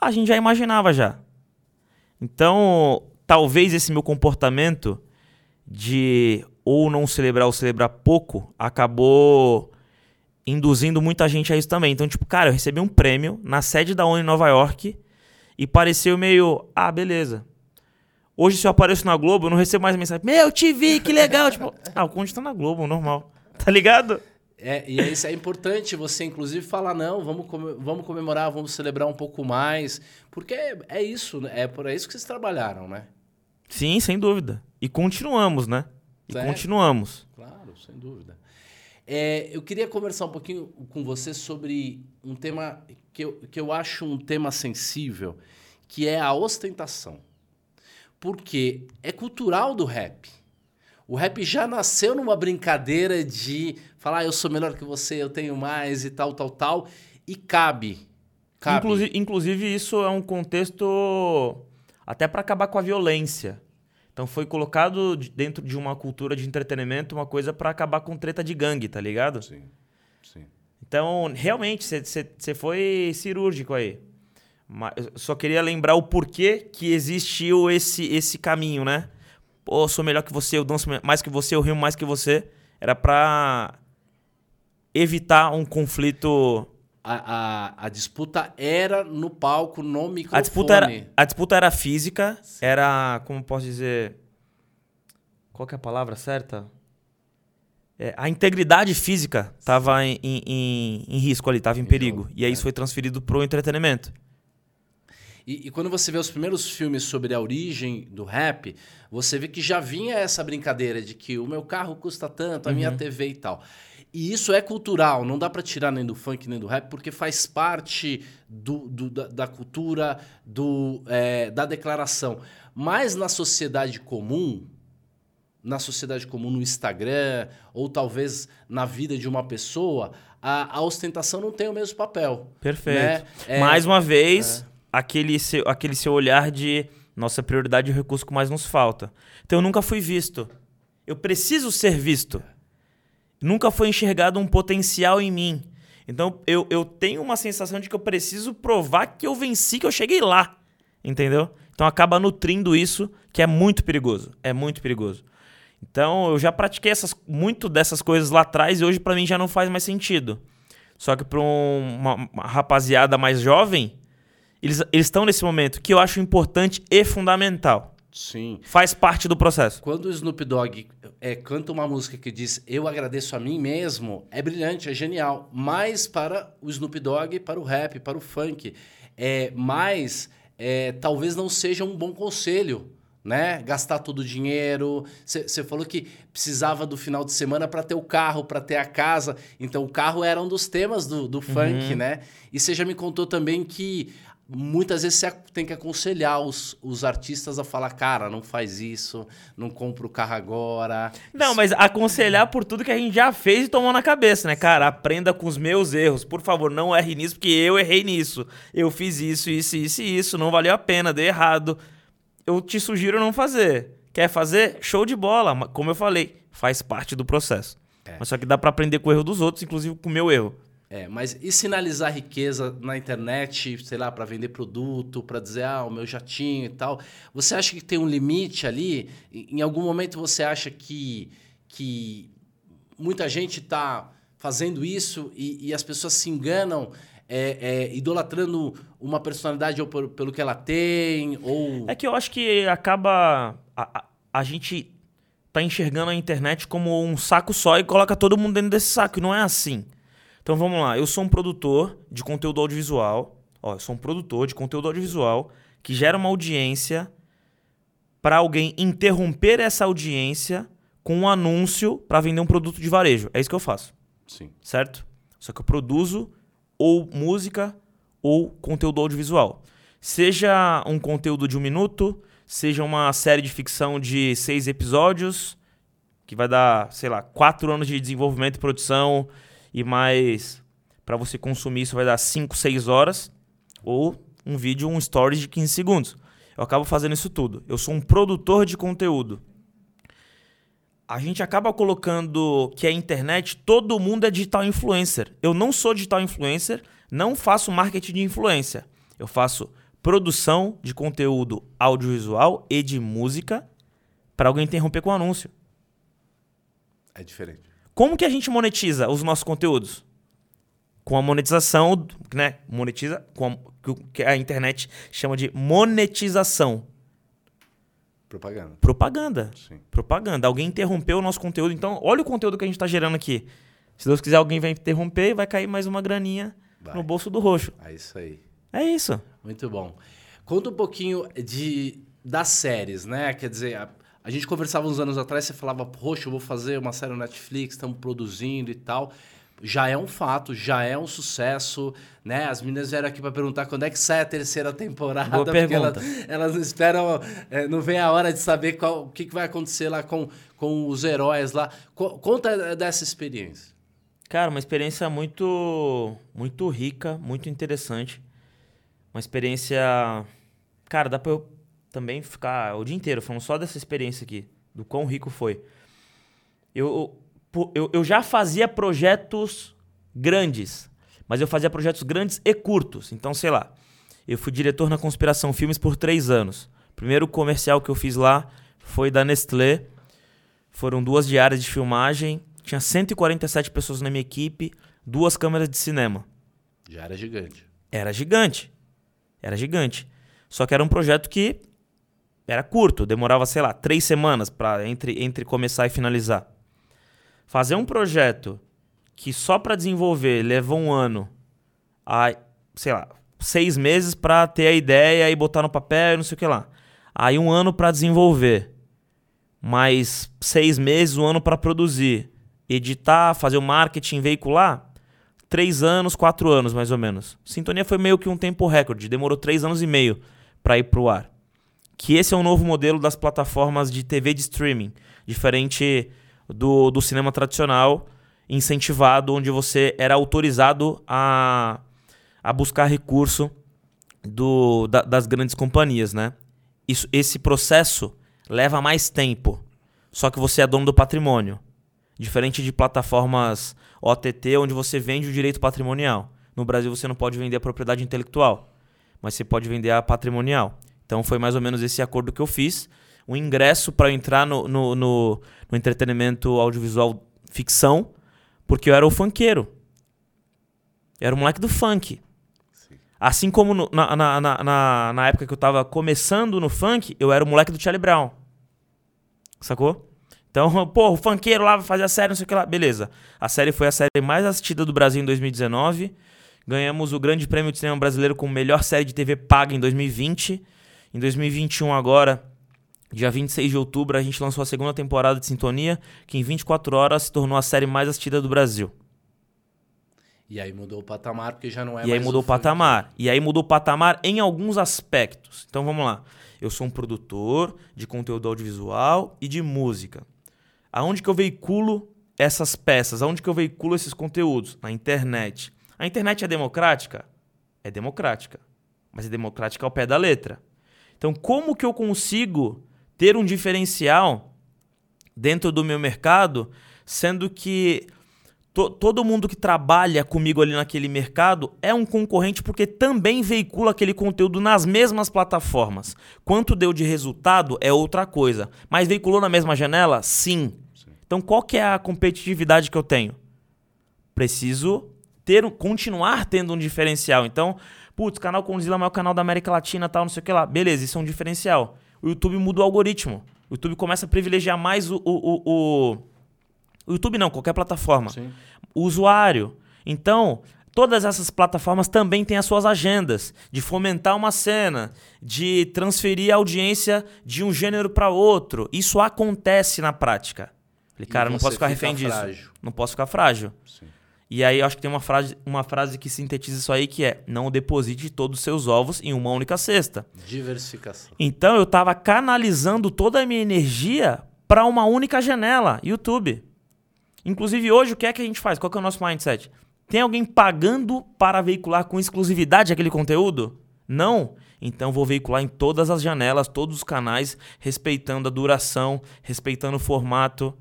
Ah, a gente já imaginava já. Então, talvez esse meu comportamento de ou não celebrar ou celebrar pouco acabou induzindo muita gente a isso também. Então, tipo, cara, eu recebi um prêmio na sede da ONU em Nova York e pareceu meio, ah, beleza. Hoje, se eu apareço na Globo, eu não recebo mais mensagem. Meu, te vi, que legal. tipo, ah, o Conde tá na Globo, normal. Tá ligado? É, e isso é importante você, inclusive, falar, não, vamos, vamos comemorar, vamos celebrar um pouco mais. Porque é, é isso, né? é por isso que vocês trabalharam, né? Sim, sem dúvida. E continuamos, né? E é. continuamos. Claro, sem dúvida. É, eu queria conversar um pouquinho com você sobre um tema que eu, que eu acho um tema sensível, que é a ostentação porque é cultural do rap. O rap já nasceu numa brincadeira de falar, ah, eu sou melhor que você, eu tenho mais e tal, tal, tal. E cabe. cabe. Inclusive, inclusive isso é um contexto até para acabar com a violência. Então foi colocado dentro de uma cultura de entretenimento uma coisa para acabar com treta de gangue, tá ligado? Sim. Sim. Então, realmente, você foi cirúrgico aí. Só queria lembrar o porquê que existiu esse, esse caminho, né? Pô, sou melhor que você, eu danço mais que você, eu rimo mais que você. Era pra evitar um conflito. A, a, a disputa era no palco, no microfone. A disputa era, a disputa era física, Sim. era, como posso dizer... Qual é a palavra certa? É, a integridade física estava em, em, em, risco ali, estava em perigo. E aí é. isso foi transferido pro entretenimento. E, e, quando você vê os primeiros filmes sobre a origem do rap, você vê que já vinha essa brincadeira de que o meu carro custa tanto, a uhum. minha TV e tal. E isso é cultural, não dá para tirar nem do funk nem do rap, porque faz parte do, do da, da, cultura, do, é, da declaração. Mas na sociedade comum, na sociedade comum, no Instagram, ou talvez na vida de uma pessoa, a, a ostentação não tem o mesmo papel. Perfeito. Né? É, Mais uma vez, é aquele seu, aquele seu olhar de nossa prioridade é o recurso que mais nos falta. Então eu nunca fui visto. Eu preciso ser visto. Nunca foi enxergado um potencial em mim. Então eu, eu tenho uma sensação de que eu preciso provar que eu venci, que eu cheguei lá. Entendeu? Então acaba nutrindo isso, que é muito perigoso. É muito perigoso. Então eu já pratiquei essas, muito dessas coisas lá atrás e hoje para mim já não faz mais sentido. Só que para um, uma, uma rapaziada mais jovem, eles estão nesse momento que eu acho importante e fundamental. Sim. Faz parte do processo. Quando o Snoop Dogg é, canta uma música que diz Eu agradeço a mim mesmo, é brilhante, é genial. Mas para o Snoop Dogg, para o rap, para o funk, é, mas é, talvez não seja um bom conselho. Né? Gastar todo o dinheiro. Você falou que precisava do final de semana para ter o carro, para ter a casa. Então, o carro era um dos temas do, do funk, uhum. né? E você já me contou também que muitas vezes você tem que aconselhar os, os artistas a falar, cara, não faz isso, não compra o carro agora. Não, mas aconselhar por tudo que a gente já fez e tomou na cabeça, né, cara? Aprenda com os meus erros. Por favor, não erre nisso, porque eu errei nisso. Eu fiz isso, isso, isso e isso. Não valeu a pena, deu errado. Eu te sugiro não fazer. Quer fazer? Show de bola. Como eu falei, faz parte do processo. É. Mas só que dá para aprender com o erro dos outros, inclusive com o meu erro. É, mas e sinalizar riqueza na internet, sei lá, para vender produto, para dizer, ah, o meu jatinho e tal. Você acha que tem um limite ali? Em algum momento você acha que, que muita gente está fazendo isso e, e, as pessoas se enganam é, é, idolatrando uma personalidade ou por, pelo que ela tem, ou... É que eu acho que acaba... A, a, a, gente tá enxergando a internet como um saco só e coloca todo mundo dentro desse saco, e não é assim. Então vamos lá, eu sou um produtor de conteúdo audiovisual, ó, eu sou um produtor de conteúdo audiovisual que gera uma audiência para alguém interromper essa audiência com um anúncio para vender um produto de varejo. É isso que eu faço. Sim. Certo? Só que eu produzo ou música ou conteúdo audiovisual. Seja um conteúdo de um minuto, seja uma série de ficção de seis episódios, que vai dar, sei lá, quatro anos de desenvolvimento e produção, e mais para você consumir isso vai dar cinco, seis horas, ou um vídeo, um story de 15 segundos. Eu acabo fazendo isso tudo. Eu sou um produtor de conteúdo. A gente acaba colocando que a internet, todo mundo é digital influencer. Eu não sou digital influencer, não faço marketing de influência. Eu faço produção de conteúdo audiovisual e de música para alguém interromper com o anúncio. É diferente. Como que a gente monetiza os nossos conteúdos? Com a monetização, né? Monetiza com a, que a internet chama de monetização. Propaganda. Propaganda. Sim. Propaganda. Alguém interrompeu o nosso conteúdo. Então, olha o conteúdo que a gente está gerando aqui. Se Deus quiser, alguém vai interromper e vai cair mais uma graninha vai. no bolso do roxo. É isso aí. É isso. Muito bom. Conta um pouquinho de das séries, né? Quer dizer, a, a gente conversava uns anos atrás, você falava, roxo, eu vou fazer uma série no Netflix, estamos produzindo e tal já é um fato, já é um sucesso, né? As meninas vieram aqui para perguntar quando é que sai a terceira temporada, Boa pergunta. elas, elas esperam, é, não vem a hora de saber qual, o que, que vai acontecer lá com, com os heróis lá. Co conta dessa experiência. Cara, uma experiência muito, muito rica, muito interessante. Uma experiência, cara, dá para eu também ficar o dia inteiro falando só dessa experiência aqui, do quão rico foi. Eu, eu, eu já fazia projetos grandes, mas eu fazia projetos grandes e curtos. Então, sei lá, eu fui diretor na Conspiração Filmes por três anos. O primeiro comercial que eu fiz lá foi da Nestlé. Foram duas diárias de filmagem. Tinha 147 pessoas na minha equipe, duas câmeras de cinema. Já era gigante. Era gigante. Era gigante. Só que era um projeto que era curto, demorava, sei lá, três semanas para entre, entre começar e finalizar. Fazer um projeto que só para desenvolver leva um ano, a, sei lá, seis meses para ter a ideia e botar no papel não sei o que lá. Aí um ano para desenvolver, mais seis meses, um ano para produzir, editar, fazer o marketing veicular, três anos, quatro anos mais ou menos. Sintonia foi meio que um tempo recorde, demorou três anos e meio para ir pro ar. Que esse é o novo modelo das plataformas de TV de streaming, diferente do, do cinema tradicional, incentivado, onde você era autorizado a, a buscar recurso do, da, das grandes companhias, né? Isso, esse processo leva mais tempo, só que você é dono do patrimônio. Diferente de plataformas OTT, onde você vende o direito patrimonial. No Brasil você não pode vender a propriedade intelectual, mas você pode vender a patrimonial. Então foi mais ou menos esse acordo que eu fiz um ingresso para entrar no, no, no, no, entretenimento audiovisual ficção, porque eu era o funkeiro. Eu era o moleque do funk. Sim. Assim como no, na, na, na, na, época que eu tava começando no funk, eu era o moleque do Charlie Brown. Sacou? Então, pô, o funkeiro lá vai fazer a série, não sei o que lá. Beleza. A série foi a série mais assistida do Brasil em 2019. Ganhamos o Grande Prêmio de Cinema Brasileiro como melhor série de TV paga em 2020. Em 2021, agora, Dia 26 de outubro, a gente lançou a segunda temporada de Sintonia, que em 24 horas se tornou a série mais assistida do Brasil. E aí mudou o patamar, porque já não é e mais. E aí mudou o patamar. E aí mudou o patamar em alguns aspectos. Então vamos lá. Eu sou um produtor de conteúdo audiovisual e de música. Aonde que eu veiculo essas peças? Aonde que eu veiculo esses conteúdos? Na internet. A internet é democrática? É democrática. Mas é democrática ao pé da letra. Então, como que eu consigo ter um diferencial dentro do meu mercado, sendo que to, todo mundo que trabalha comigo ali naquele mercado é um concorrente porque também veicula aquele conteúdo nas mesmas plataformas. Quanto deu de resultado é outra coisa. Mas veiculou na mesma janela? Sim. Sim. Então, qual que é a competitividade que eu tenho? Preciso ter, continuar tendo um diferencial. Então, putz, canal Condzilla é o maior canal da América Latina, tal, não sei o que lá. Beleza, isso é um diferencial. O YouTube muda o algoritmo. O YouTube começa a privilegiar mais o, o, o, o... o YouTube não, qualquer plataforma. Sim. O usuário. Então, todas essas plataformas também têm as suas agendas de fomentar uma cena, de transferir a audiência de um gênero para outro. Isso acontece na prática. Falei, cara, não posso ficar fica refém disso. frágil. Não posso ficar frágil. Sim. E aí eu acho que tem uma frase, uma frase que sintetiza isso aí que é: não deposite todos os seus ovos em uma única cesta. Diversificação. Então eu estava canalizando toda a minha energia para uma única janela, YouTube. Inclusive hoje o que é que a gente faz? Qual que é o nosso mindset? Tem alguém pagando para veicular com exclusividade aquele conteúdo? Não. Então vou veicular em todas as janelas, todos os canais, respeitando a duração, respeitando o formato.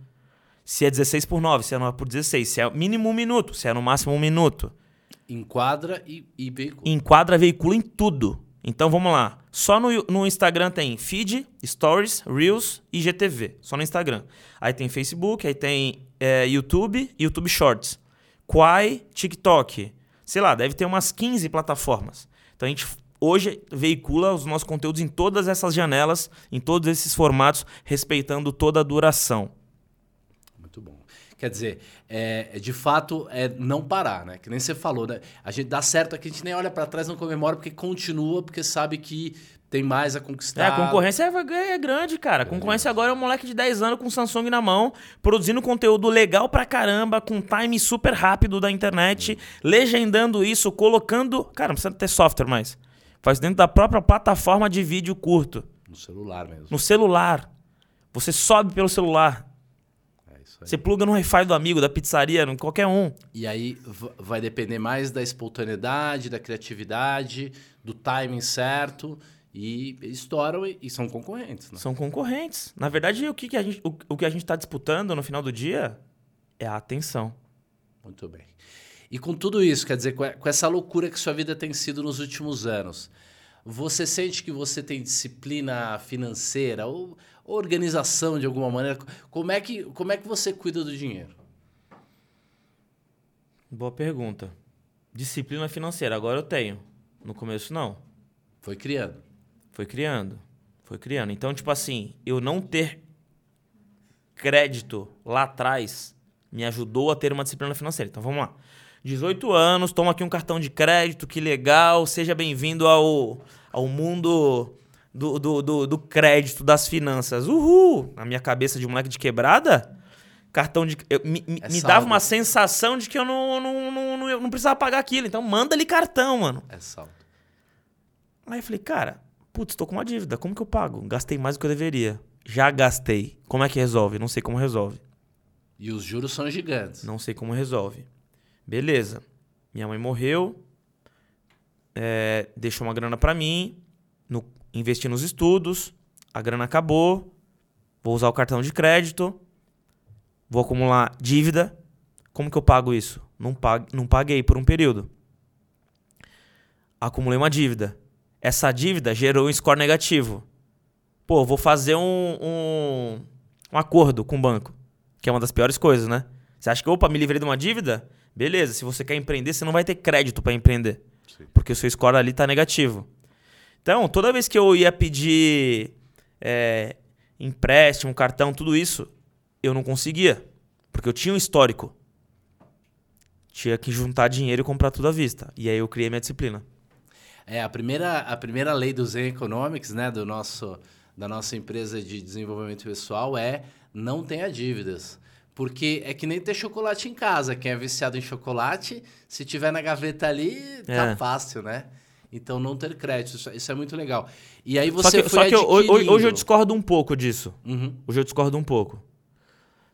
Se é 16 por 9, se é 9 por 16, se é mínimo um minuto, se é no máximo um minuto. Enquadra e, e veículo. Enquadra, veicula em tudo. Então vamos lá. Só no, no Instagram tem feed, stories, reels e GTV. Só no Instagram. Aí tem Facebook, aí tem é, YouTube, YouTube Shorts. Quai, TikTok. Sei lá, deve ter umas 15 plataformas. Então a gente hoje veicula os nossos conteúdos em todas essas janelas, em todos esses formatos, respeitando toda a duração. Quer dizer, é, é de fato é não parar, né? Que nem você falou, né? A gente dá certo aqui, a gente nem olha para trás, não comemora porque continua, porque sabe que tem mais a conquistar. É, a concorrência é, é grande, cara. A concorrência agora é um moleque de 10 anos com Samsung na mão, produzindo conteúdo legal pra caramba, com time super rápido da internet, legendando isso, colocando. Cara, não precisa ter software mais. Faz dentro da própria plataforma de vídeo curto. No celular mesmo. No celular. Você sobe pelo celular. É. Você pluga no Wi-Fi do amigo, da pizzaria, em qualquer um. E aí vai depender mais da espontaneidade, da criatividade, do timing certo. E estouram e, e são concorrentes, né? São concorrentes. Na verdade, o que, que a gente, o, o que a gente tá disputando no final do dia é a atenção. Muito bem. E com tudo isso, quer dizer, com com essa loucura que sua vida tem sido nos últimos anos, você sente que você tem disciplina financeira ou organização de alguma maneira? Como é que, como é que você cuida do dinheiro? Boa pergunta. Disciplina financeira, agora eu tenho. No começo, não. Foi criando. Foi criando. Foi criando. Então, tipo assim, eu não ter crédito lá atrás me ajudou a ter uma disciplina financeira. Então, vamos lá. 18 anos, toma aqui um cartão de crédito, que legal. Seja bem-vindo ao, ao mundo do, do, do, do crédito, das finanças. Uhul! Na minha cabeça de moleque de quebrada, cartão de. eu- me me, É me dava uma sensação de que eu não, não, não, não, eu não precisava pagar aquilo. Então, manda ali cartão, mano. É saldo. Aí eu falei, cara, putz, tô com uma dívida, como que eu pago? Gastei mais do que eu deveria. Já gastei. Como é que resolve? Não sei como resolve. E os juros são gigantes. Não sei como resolve. Beleza. Minha mãe morreu. é, deixou uma grana pra mim. No, investi nos estudos. A grana acabou. Vou usar o cartão de crédito. Vou acumular dívida. Como que eu pago isso? Não, pag, não paguei por um período. Acumulei uma dívida. Essa dívida gerou um score negativo. Pô, vou fazer um, um, um acordo com o banco. Que é uma das piores coisas, né? Você acha que, opa, me livrei de uma dívida? Beleza, se você quer empreender, você não vai ter crédito para empreender. Sim. Porque o seu score ali tá negativo. Então, toda vez que eu ia pedir é, empréstimo, cartão, tudo isso, eu não conseguia. Porque eu tinha um histórico. Tinha que juntar dinheiro e comprar tudo à vista. E aí eu criei minha disciplina. É, a primeira, a primeira lei do Zen Economics, né, do nosso, da nossa empresa de desenvolvimento pessoal é não tenha dívidas. Porque é que nem ter chocolate em casa. Quem é viciado em chocolate, se tiver na gaveta ali, tá É. fácil, né? Então não ter crédito, isso, isso é muito legal. E aí Só você que, foi só que eu- hoje, eu discordo um pouco disso. Uhum. Hoje eu discordo um pouco.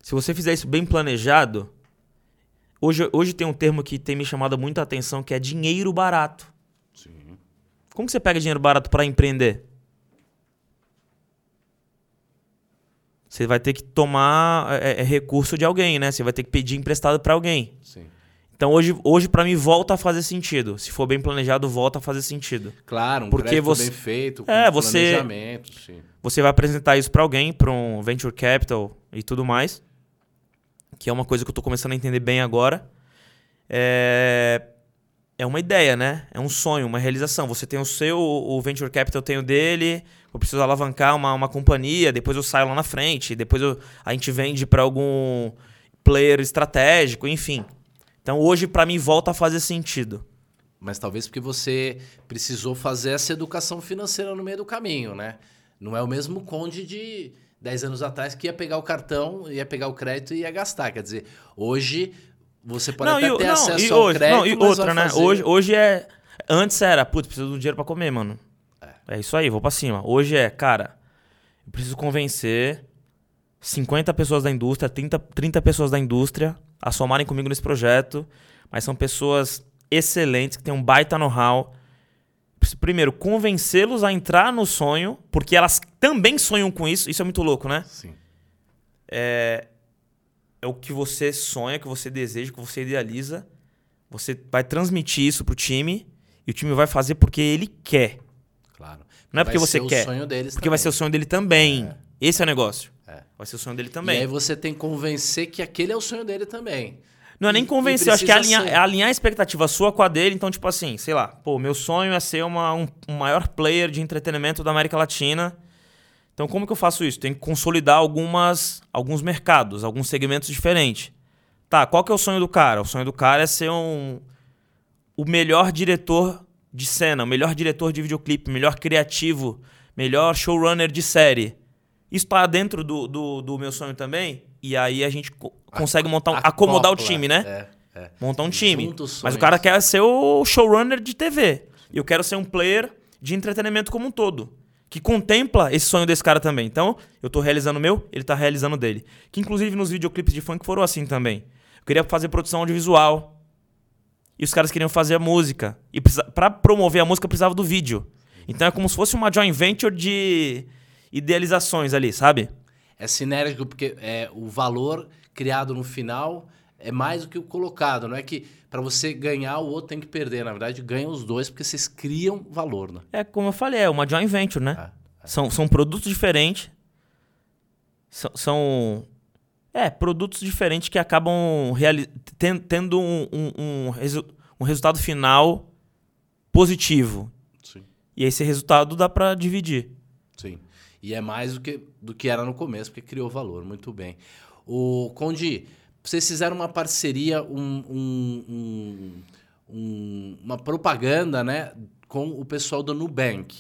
Se você fizer isso bem planejado, hoje, hoje tem um termo que tem me chamado muita atenção que é dinheiro barato. Sim. Como que você pega dinheiro barato para empreender? Você vai ter que tomar é, é, recurso de alguém, né? Você vai ter que pedir emprestado para alguém. Sim. Então hoje, hoje para mim volta a fazer sentido. Se for bem planejado, volta a fazer sentido. Claro, um Porque você- bem feito, com É, você- planejamento, sim. Você vai apresentar isso para alguém, para um venture capital e tudo mais. que é uma coisa que eu tô começando a entender bem agora. É, é uma ideia, né? É um sonho, uma realização. Você tem o seu, o venture capital tem o dele. Eu preciso alavancar uma, uma companhia, depois eu saio lá na frente, depois eu, a gente vende para algum player estratégico, enfim. Então hoje para mim volta a fazer sentido. Mas talvez porque você precisou fazer essa educação financeira no meio do caminho, né? Não é o mesmo conde de 10 anos atrás que ia pegar o cartão, ia pegar o crédito e ia gastar. Quer dizer, hoje você pode não, até e, ter não, acesso e ao hoje, crédito, não, e mas outra, vai né? fazer- Hoje, hoje é. Antes era, putz, preciso do dinheiro pra comer, mano. É. isso aí, vou pra cima. Hoje é, cara, eu preciso convencer 50 pessoas da indústria, 30, 30 pessoas da indústria a somarem comigo nesse projeto. Mas são pessoas excelentes, que têm um baita know-how. Primeiro, convencê-los a entrar no sonho, porque elas também sonham com isso. Isso é muito louco, né? Sim. é o que você sonha, que você deseja, que você idealiza. Você vai transmitir isso pro time e o time vai fazer porque ele quer. Claro. Não é Vai porque você ser quer. o sonho deles Porque vai ser o também. sonho dele também. Esse é o negócio. É. Vai ser o sonho dele E também. aí você tem que convencer que aquele é o sonho dele também. Não é nem E- e convencer, eu acho que é alinhar, ser. é alinhar a expectativa sua com a dele. Então, tipo assim, sei lá, pô, meu sonho é ser uma, um, um maior player de entretenimento da América Latina. Então, como que eu faço isso? Tem que consolidar algumas, alguns mercados, alguns segmentos diferentes. Tá, qual que é o sonho do cara? O sonho do cara é ser um, o melhor diretor de cena, o melhor diretor de videoclipe, melhor criativo, melhor showrunner de série. Isso tá dentro do, do, do meu sonho também. E aí a gente co- consegue montar, um- acomodar o time, né? É, é. montar um time. Mas o cara quer ser o showrunner de TV. E eu quero ser um player de entretenimento como um todo. Que contempla esse sonho desse cara também. Então, eu tô realizando o meu, ele tá realizando o dele. Que inclusive nos videoclipes de funk foram assim também. Eu queria fazer produção audiovisual. E os caras queriam fazer a música. E pra promover a música precisava do vídeo. Então é como se fosse uma joint venture de idealizações ali, sabe? É sinérgico porque é, o valor criado no final é mais do que o colocado. Não é que para você ganhar, o outro tem que perder. Na verdade, ganham os dois porque vocês criam valor, né? É como eu falei, é uma joint venture, né? É, São, são produtos diferentes. São, são- É, produtos diferentes que acabam ten- tendo um, um, um resu- um resultado final positivo. Sim. E esse resultado dá pra dividir. Sim. E é mais do que, do que era no começo, porque criou valor. Muito bem. O Conde, vocês fizeram uma parceria, um- um- um- um- uma propaganda, né, com o pessoal do Nubank.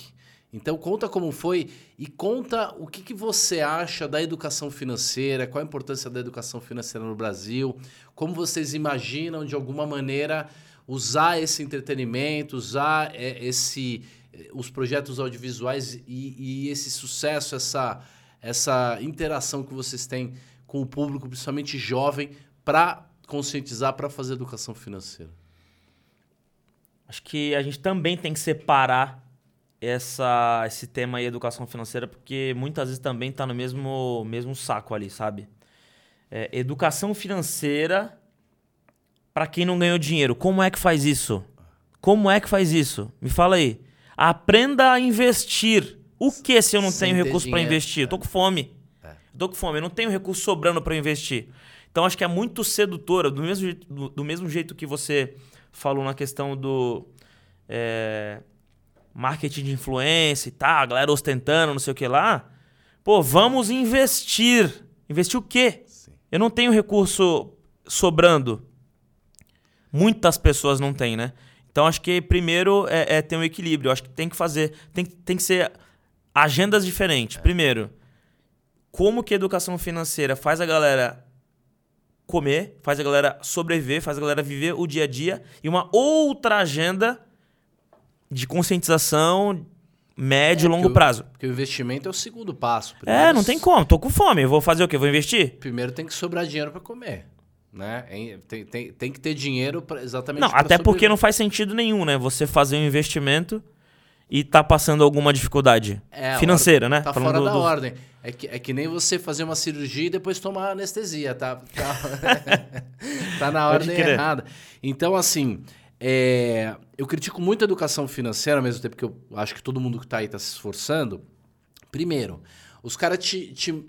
Então conta como foi e conta o que, que você acha da educação financeira, qual a importância da educação financeira no Brasil, como vocês imaginam de alguma maneira usar esse entretenimento, usar é, esse eh, os projetos audiovisuais e, e esse sucesso, essa, essa interação que vocês têm com o público, principalmente jovem, para conscientizar, para fazer educação financeira. Acho que a gente também tem que separar essa, esse tema aí, educação financeira, porque muitas vezes também tá no mesmo, mesmo saco ali, sabe? É, educação financeira para quem não ganhou dinheiro. Como é que faz isso? Como é que faz isso? Me fala aí. Aprenda a investir. O que se eu não Sem tenho recurso para investir? Eu tô com fome. É. Tô com fome, eu não tenho recurso sobrando para investir. Então acho que é muito sedutora, do mesmo, jeito- do, do mesmo jeito que você falou na questão do é, marketing de influência e tal, a galera ostentando, não sei o que lá. Pô, vamos investir. Investir o quê? Sim. Eu não tenho recurso sobrando. Muitas pessoas não têm, né? Então acho que primeiro é, é ter um equilíbrio. Eu acho que tem que fazer. Tem, tem que ser agendas diferentes. Primeiro, como que a educação financeira faz a galera comer, faz a galera sobreviver, faz a galera viver o dia a dia. E uma outra agenda de conscientização médio e É, longo porque prazo. Porque o investimento é o segundo passo. É, Primeiro não tem como. Tô com fome. Vou fazer o quê? Vou investir? Primeiro tem que sobrar dinheiro para comer. Né? Em- Tem, tem, tem que ter dinheiro pra, exatamente Não, até porque sobreviver. não faz sentido nenhum, né? Você fazer um investimento e tá passando alguma dificuldade É, financeira, né? Tá Falando fora do- da do- ordem. É que, é que nem você fazer uma cirurgia e depois tomar anestesia, tá? Tá, tá na ordem errada. Então, assim, é, eu critico muito a educação financeira, ao mesmo tempo que eu acho que todo mundo que tá aí tá se esforçando. Primeiro, os caras te, te,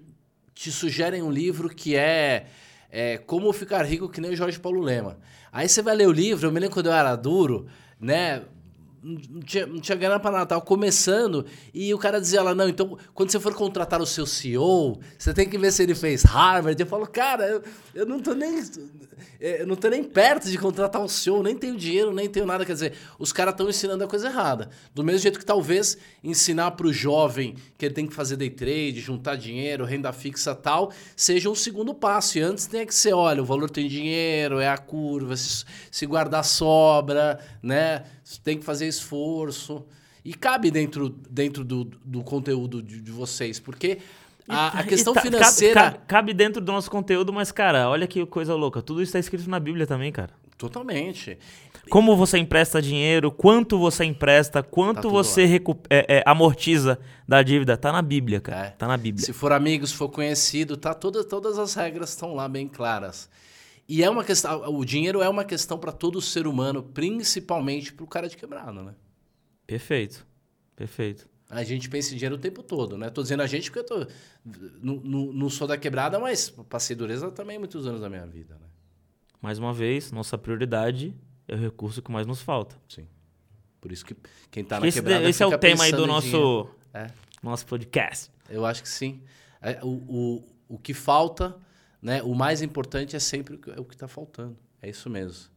te sugerem um livro que é, é, Como Ficar Rico que nem o Jorge Paulo Lema. Aí você vai ler o livro, eu me lembro quando eu era duro, né? Não tinha, não tinha grana para nada, tava começando, e o cara dizia lá, não, então, quando você for contratar o seu CEO, você tem que ver se ele fez Harvard. Eu falo, cara, eu, eu não tô nem. É, eu não tô nem perto de contratar um CEO, nem tenho dinheiro, nem tenho nada. Quer dizer, os caras estão ensinando a coisa errada. Do mesmo jeito que talvez ensinar para o jovem que ele tem que fazer day trade, juntar dinheiro, renda fixa tal, seja um segundo passo. E antes tem que ser, olha, o valor tem dinheiro, é a curva, se, se guardar sobra, né? Tem que fazer esforço. E cabe dentro, dentro do, do conteúdo de, de vocês, porque a, a questão tá, financeira. Cabe, cabe, dentro do nosso conteúdo, mas, cara, olha que coisa louca. Tudo isso está escrito na Bíblia também, cara. Totalmente. Como você empresta dinheiro, quanto você empresta, quanto tá você é, é, amortiza da dívida, tá na Bíblia, cara. É. Tá na Bíblia. Se for amigo, se for conhecido, tá toda, todas as regras estão lá bem claras. E é uma questão, o dinheiro é uma questão para todo ser humano, principalmente para o cara de quebrado, né? Perfeito. Perfeito. A gente pensa em dinheiro o tempo todo, né? Tô dizendo a gente porque eu tô. Não, sou da quebrada, mas passei dureza também muitos anos da minha vida, né? Mais uma vez, nossa prioridade é o recurso que mais nos falta. Sim. Por isso que quem tá na esse, quebrada. Esse é o tema aí do nosso, é. nosso podcast. Eu acho que sim. É, o, o, o que falta, né? O mais importante é sempre o que está faltando. É isso mesmo.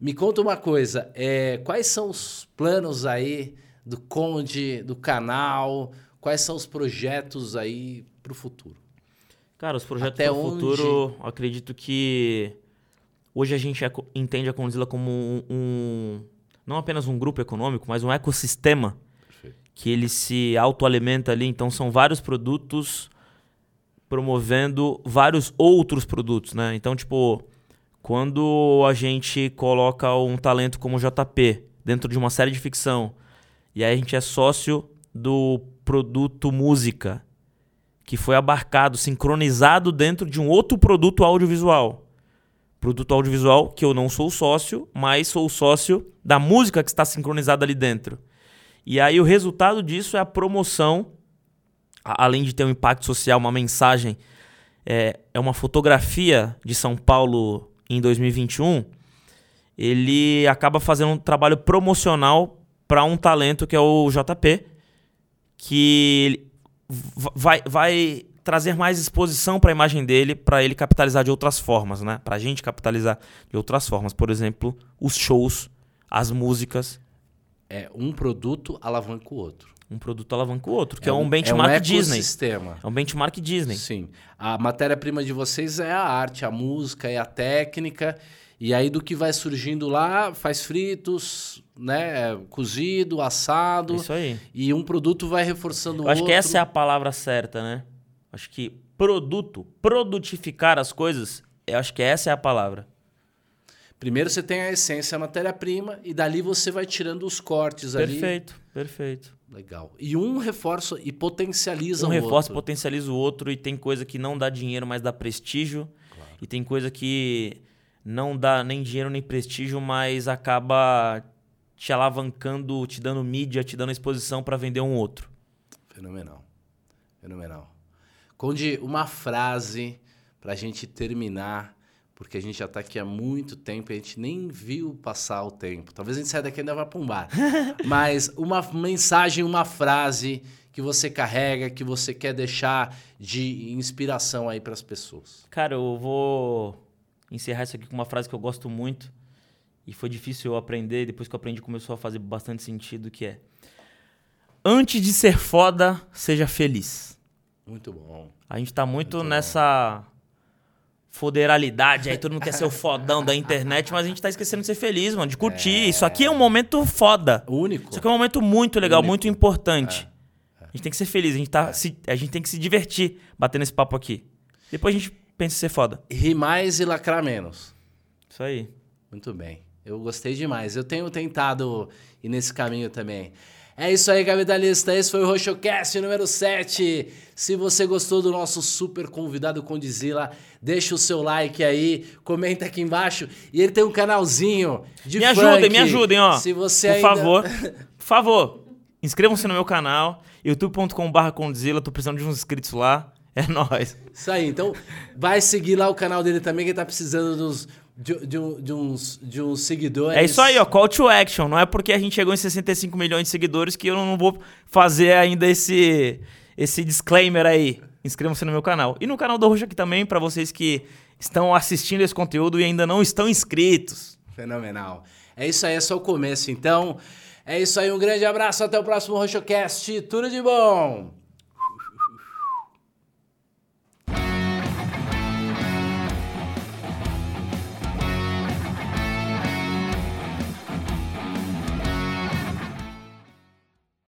Me conta uma coisa, é, quais são os planos aí do Conde, do canal? Quais são os projetos aí para o futuro? Cara, os projetos para o futuro, acredito que hoje a gente é, entende a Condzilla como um, um, não apenas um grupo econômico, mas um ecossistema Perfeito. que ele se autoalimenta ali. Então são vários produtos promovendo vários outros produtos, né? Então, tipo, quando a gente coloca um talento como JP dentro de uma série de ficção e aí a gente é sócio do produto música, que foi abarcado, sincronizado dentro de um outro produto audiovisual. Produto audiovisual que eu não sou sócio, mas sou sócio da música que está sincronizada ali dentro. E aí o resultado disso é a promoção, além de ter um impacto social, uma mensagem, é, é uma fotografia de São Paulo em 2021. Ele acaba fazendo um trabalho promocional para um talento que é o JP, que vai, vai trazer mais exposição para a imagem dele, para ele capitalizar de outras formas, né? Para a gente capitalizar de outras formas. Por exemplo, os shows, as músicas. É um produto alavanca o outro. Um produto alavanca o outro, que é, é um benchmark é um Disney. É um benchmark Disney. Sim. A matéria-prima de vocês é a arte, a música, é a técnica. E aí do que vai surgindo lá, faz fritos, né, cozido, assado. Isso aí. E um produto vai reforçando o outro. Acho que essa é a palavra certa, né? Acho que produto, produtificar as coisas, eu acho que essa é a palavra. Primeiro você tem a essência, a matéria-prima, e dali você vai tirando os cortes perfeito, ali. Perfeito, perfeito. Legal. E um reforça e potencializa um o outro. Um reforça e potentializa o outro, e tem coisa que não dá dinheiro, mas dá prestígio. Claro. E tem coisa que não dá nem dinheiro nem prestígio, mas acaba te alavancando, te dando mídia, te dando exposição para vender um outro. Fenomenal. Fenomenal. Conde, uma frase para a gente terminar, porque a gente já está aqui há muito tempo e a gente nem viu passar o tempo. Talvez a gente saia daqui e ainda vá para um bar. Mas uma mensagem, uma frase que você carrega, que você quer deixar de inspiração aí para as pessoas. Cara, eu vou encerrar isso aqui com uma frase que eu gosto muito e foi difícil eu aprender, depois que eu aprendi começou a fazer bastante sentido, que é Antes de ser foda, seja feliz. Muito bom. A gente tá muito, muito nessa bom. Foderalidade aí, todo mundo quer ser o fodão da internet, mas a gente tá esquecendo de ser feliz, mano, de curtir. É... Isso aqui é um momento foda. Único. Isso aqui é um momento muito legal, Único. muito importante. É. É. A gente tem que ser feliz, a gente, tá, é. se, a gente tem que se divertir batendo esse papo aqui. Depois a gente pensa em ser foda. Rir mais e lacrar menos. Isso aí. Muito bem. Eu gostei demais. Eu tenho tentado ir nesse caminho também. É isso aí, capitalista. Esse foi o RoxoCast número 7. Se você gostou do nosso super convidado Condizila, deixa o seu like aí, comenta aqui embaixo. E ele tem um canalzinho de Me funk. ajudem, me ajudem, ó. Se você Por ainda... favor, por favor, inscrevam-se no meu canal, youtube.com.br Condizila. Tô precisando de uns inscritos lá. É nóis. Isso aí, então vai seguir lá o canal dele também, que ele tá precisando dos, de, de, um- de uns, de uns seguidores. É isso aí, ó, call to action. Não é porque a gente chegou em 65 milhões de seguidores que eu não vou fazer ainda esse, esse disclaimer aí. Inscrevam-se no meu canal. E no canal do Roxo aqui também, pra vocês que estão assistindo esse conteúdo e ainda não estão inscritos. Fenomenal. É isso aí, é só o começo, então. É isso aí, um grande abraço, até o próximo RoxoCast. Tudo de bom!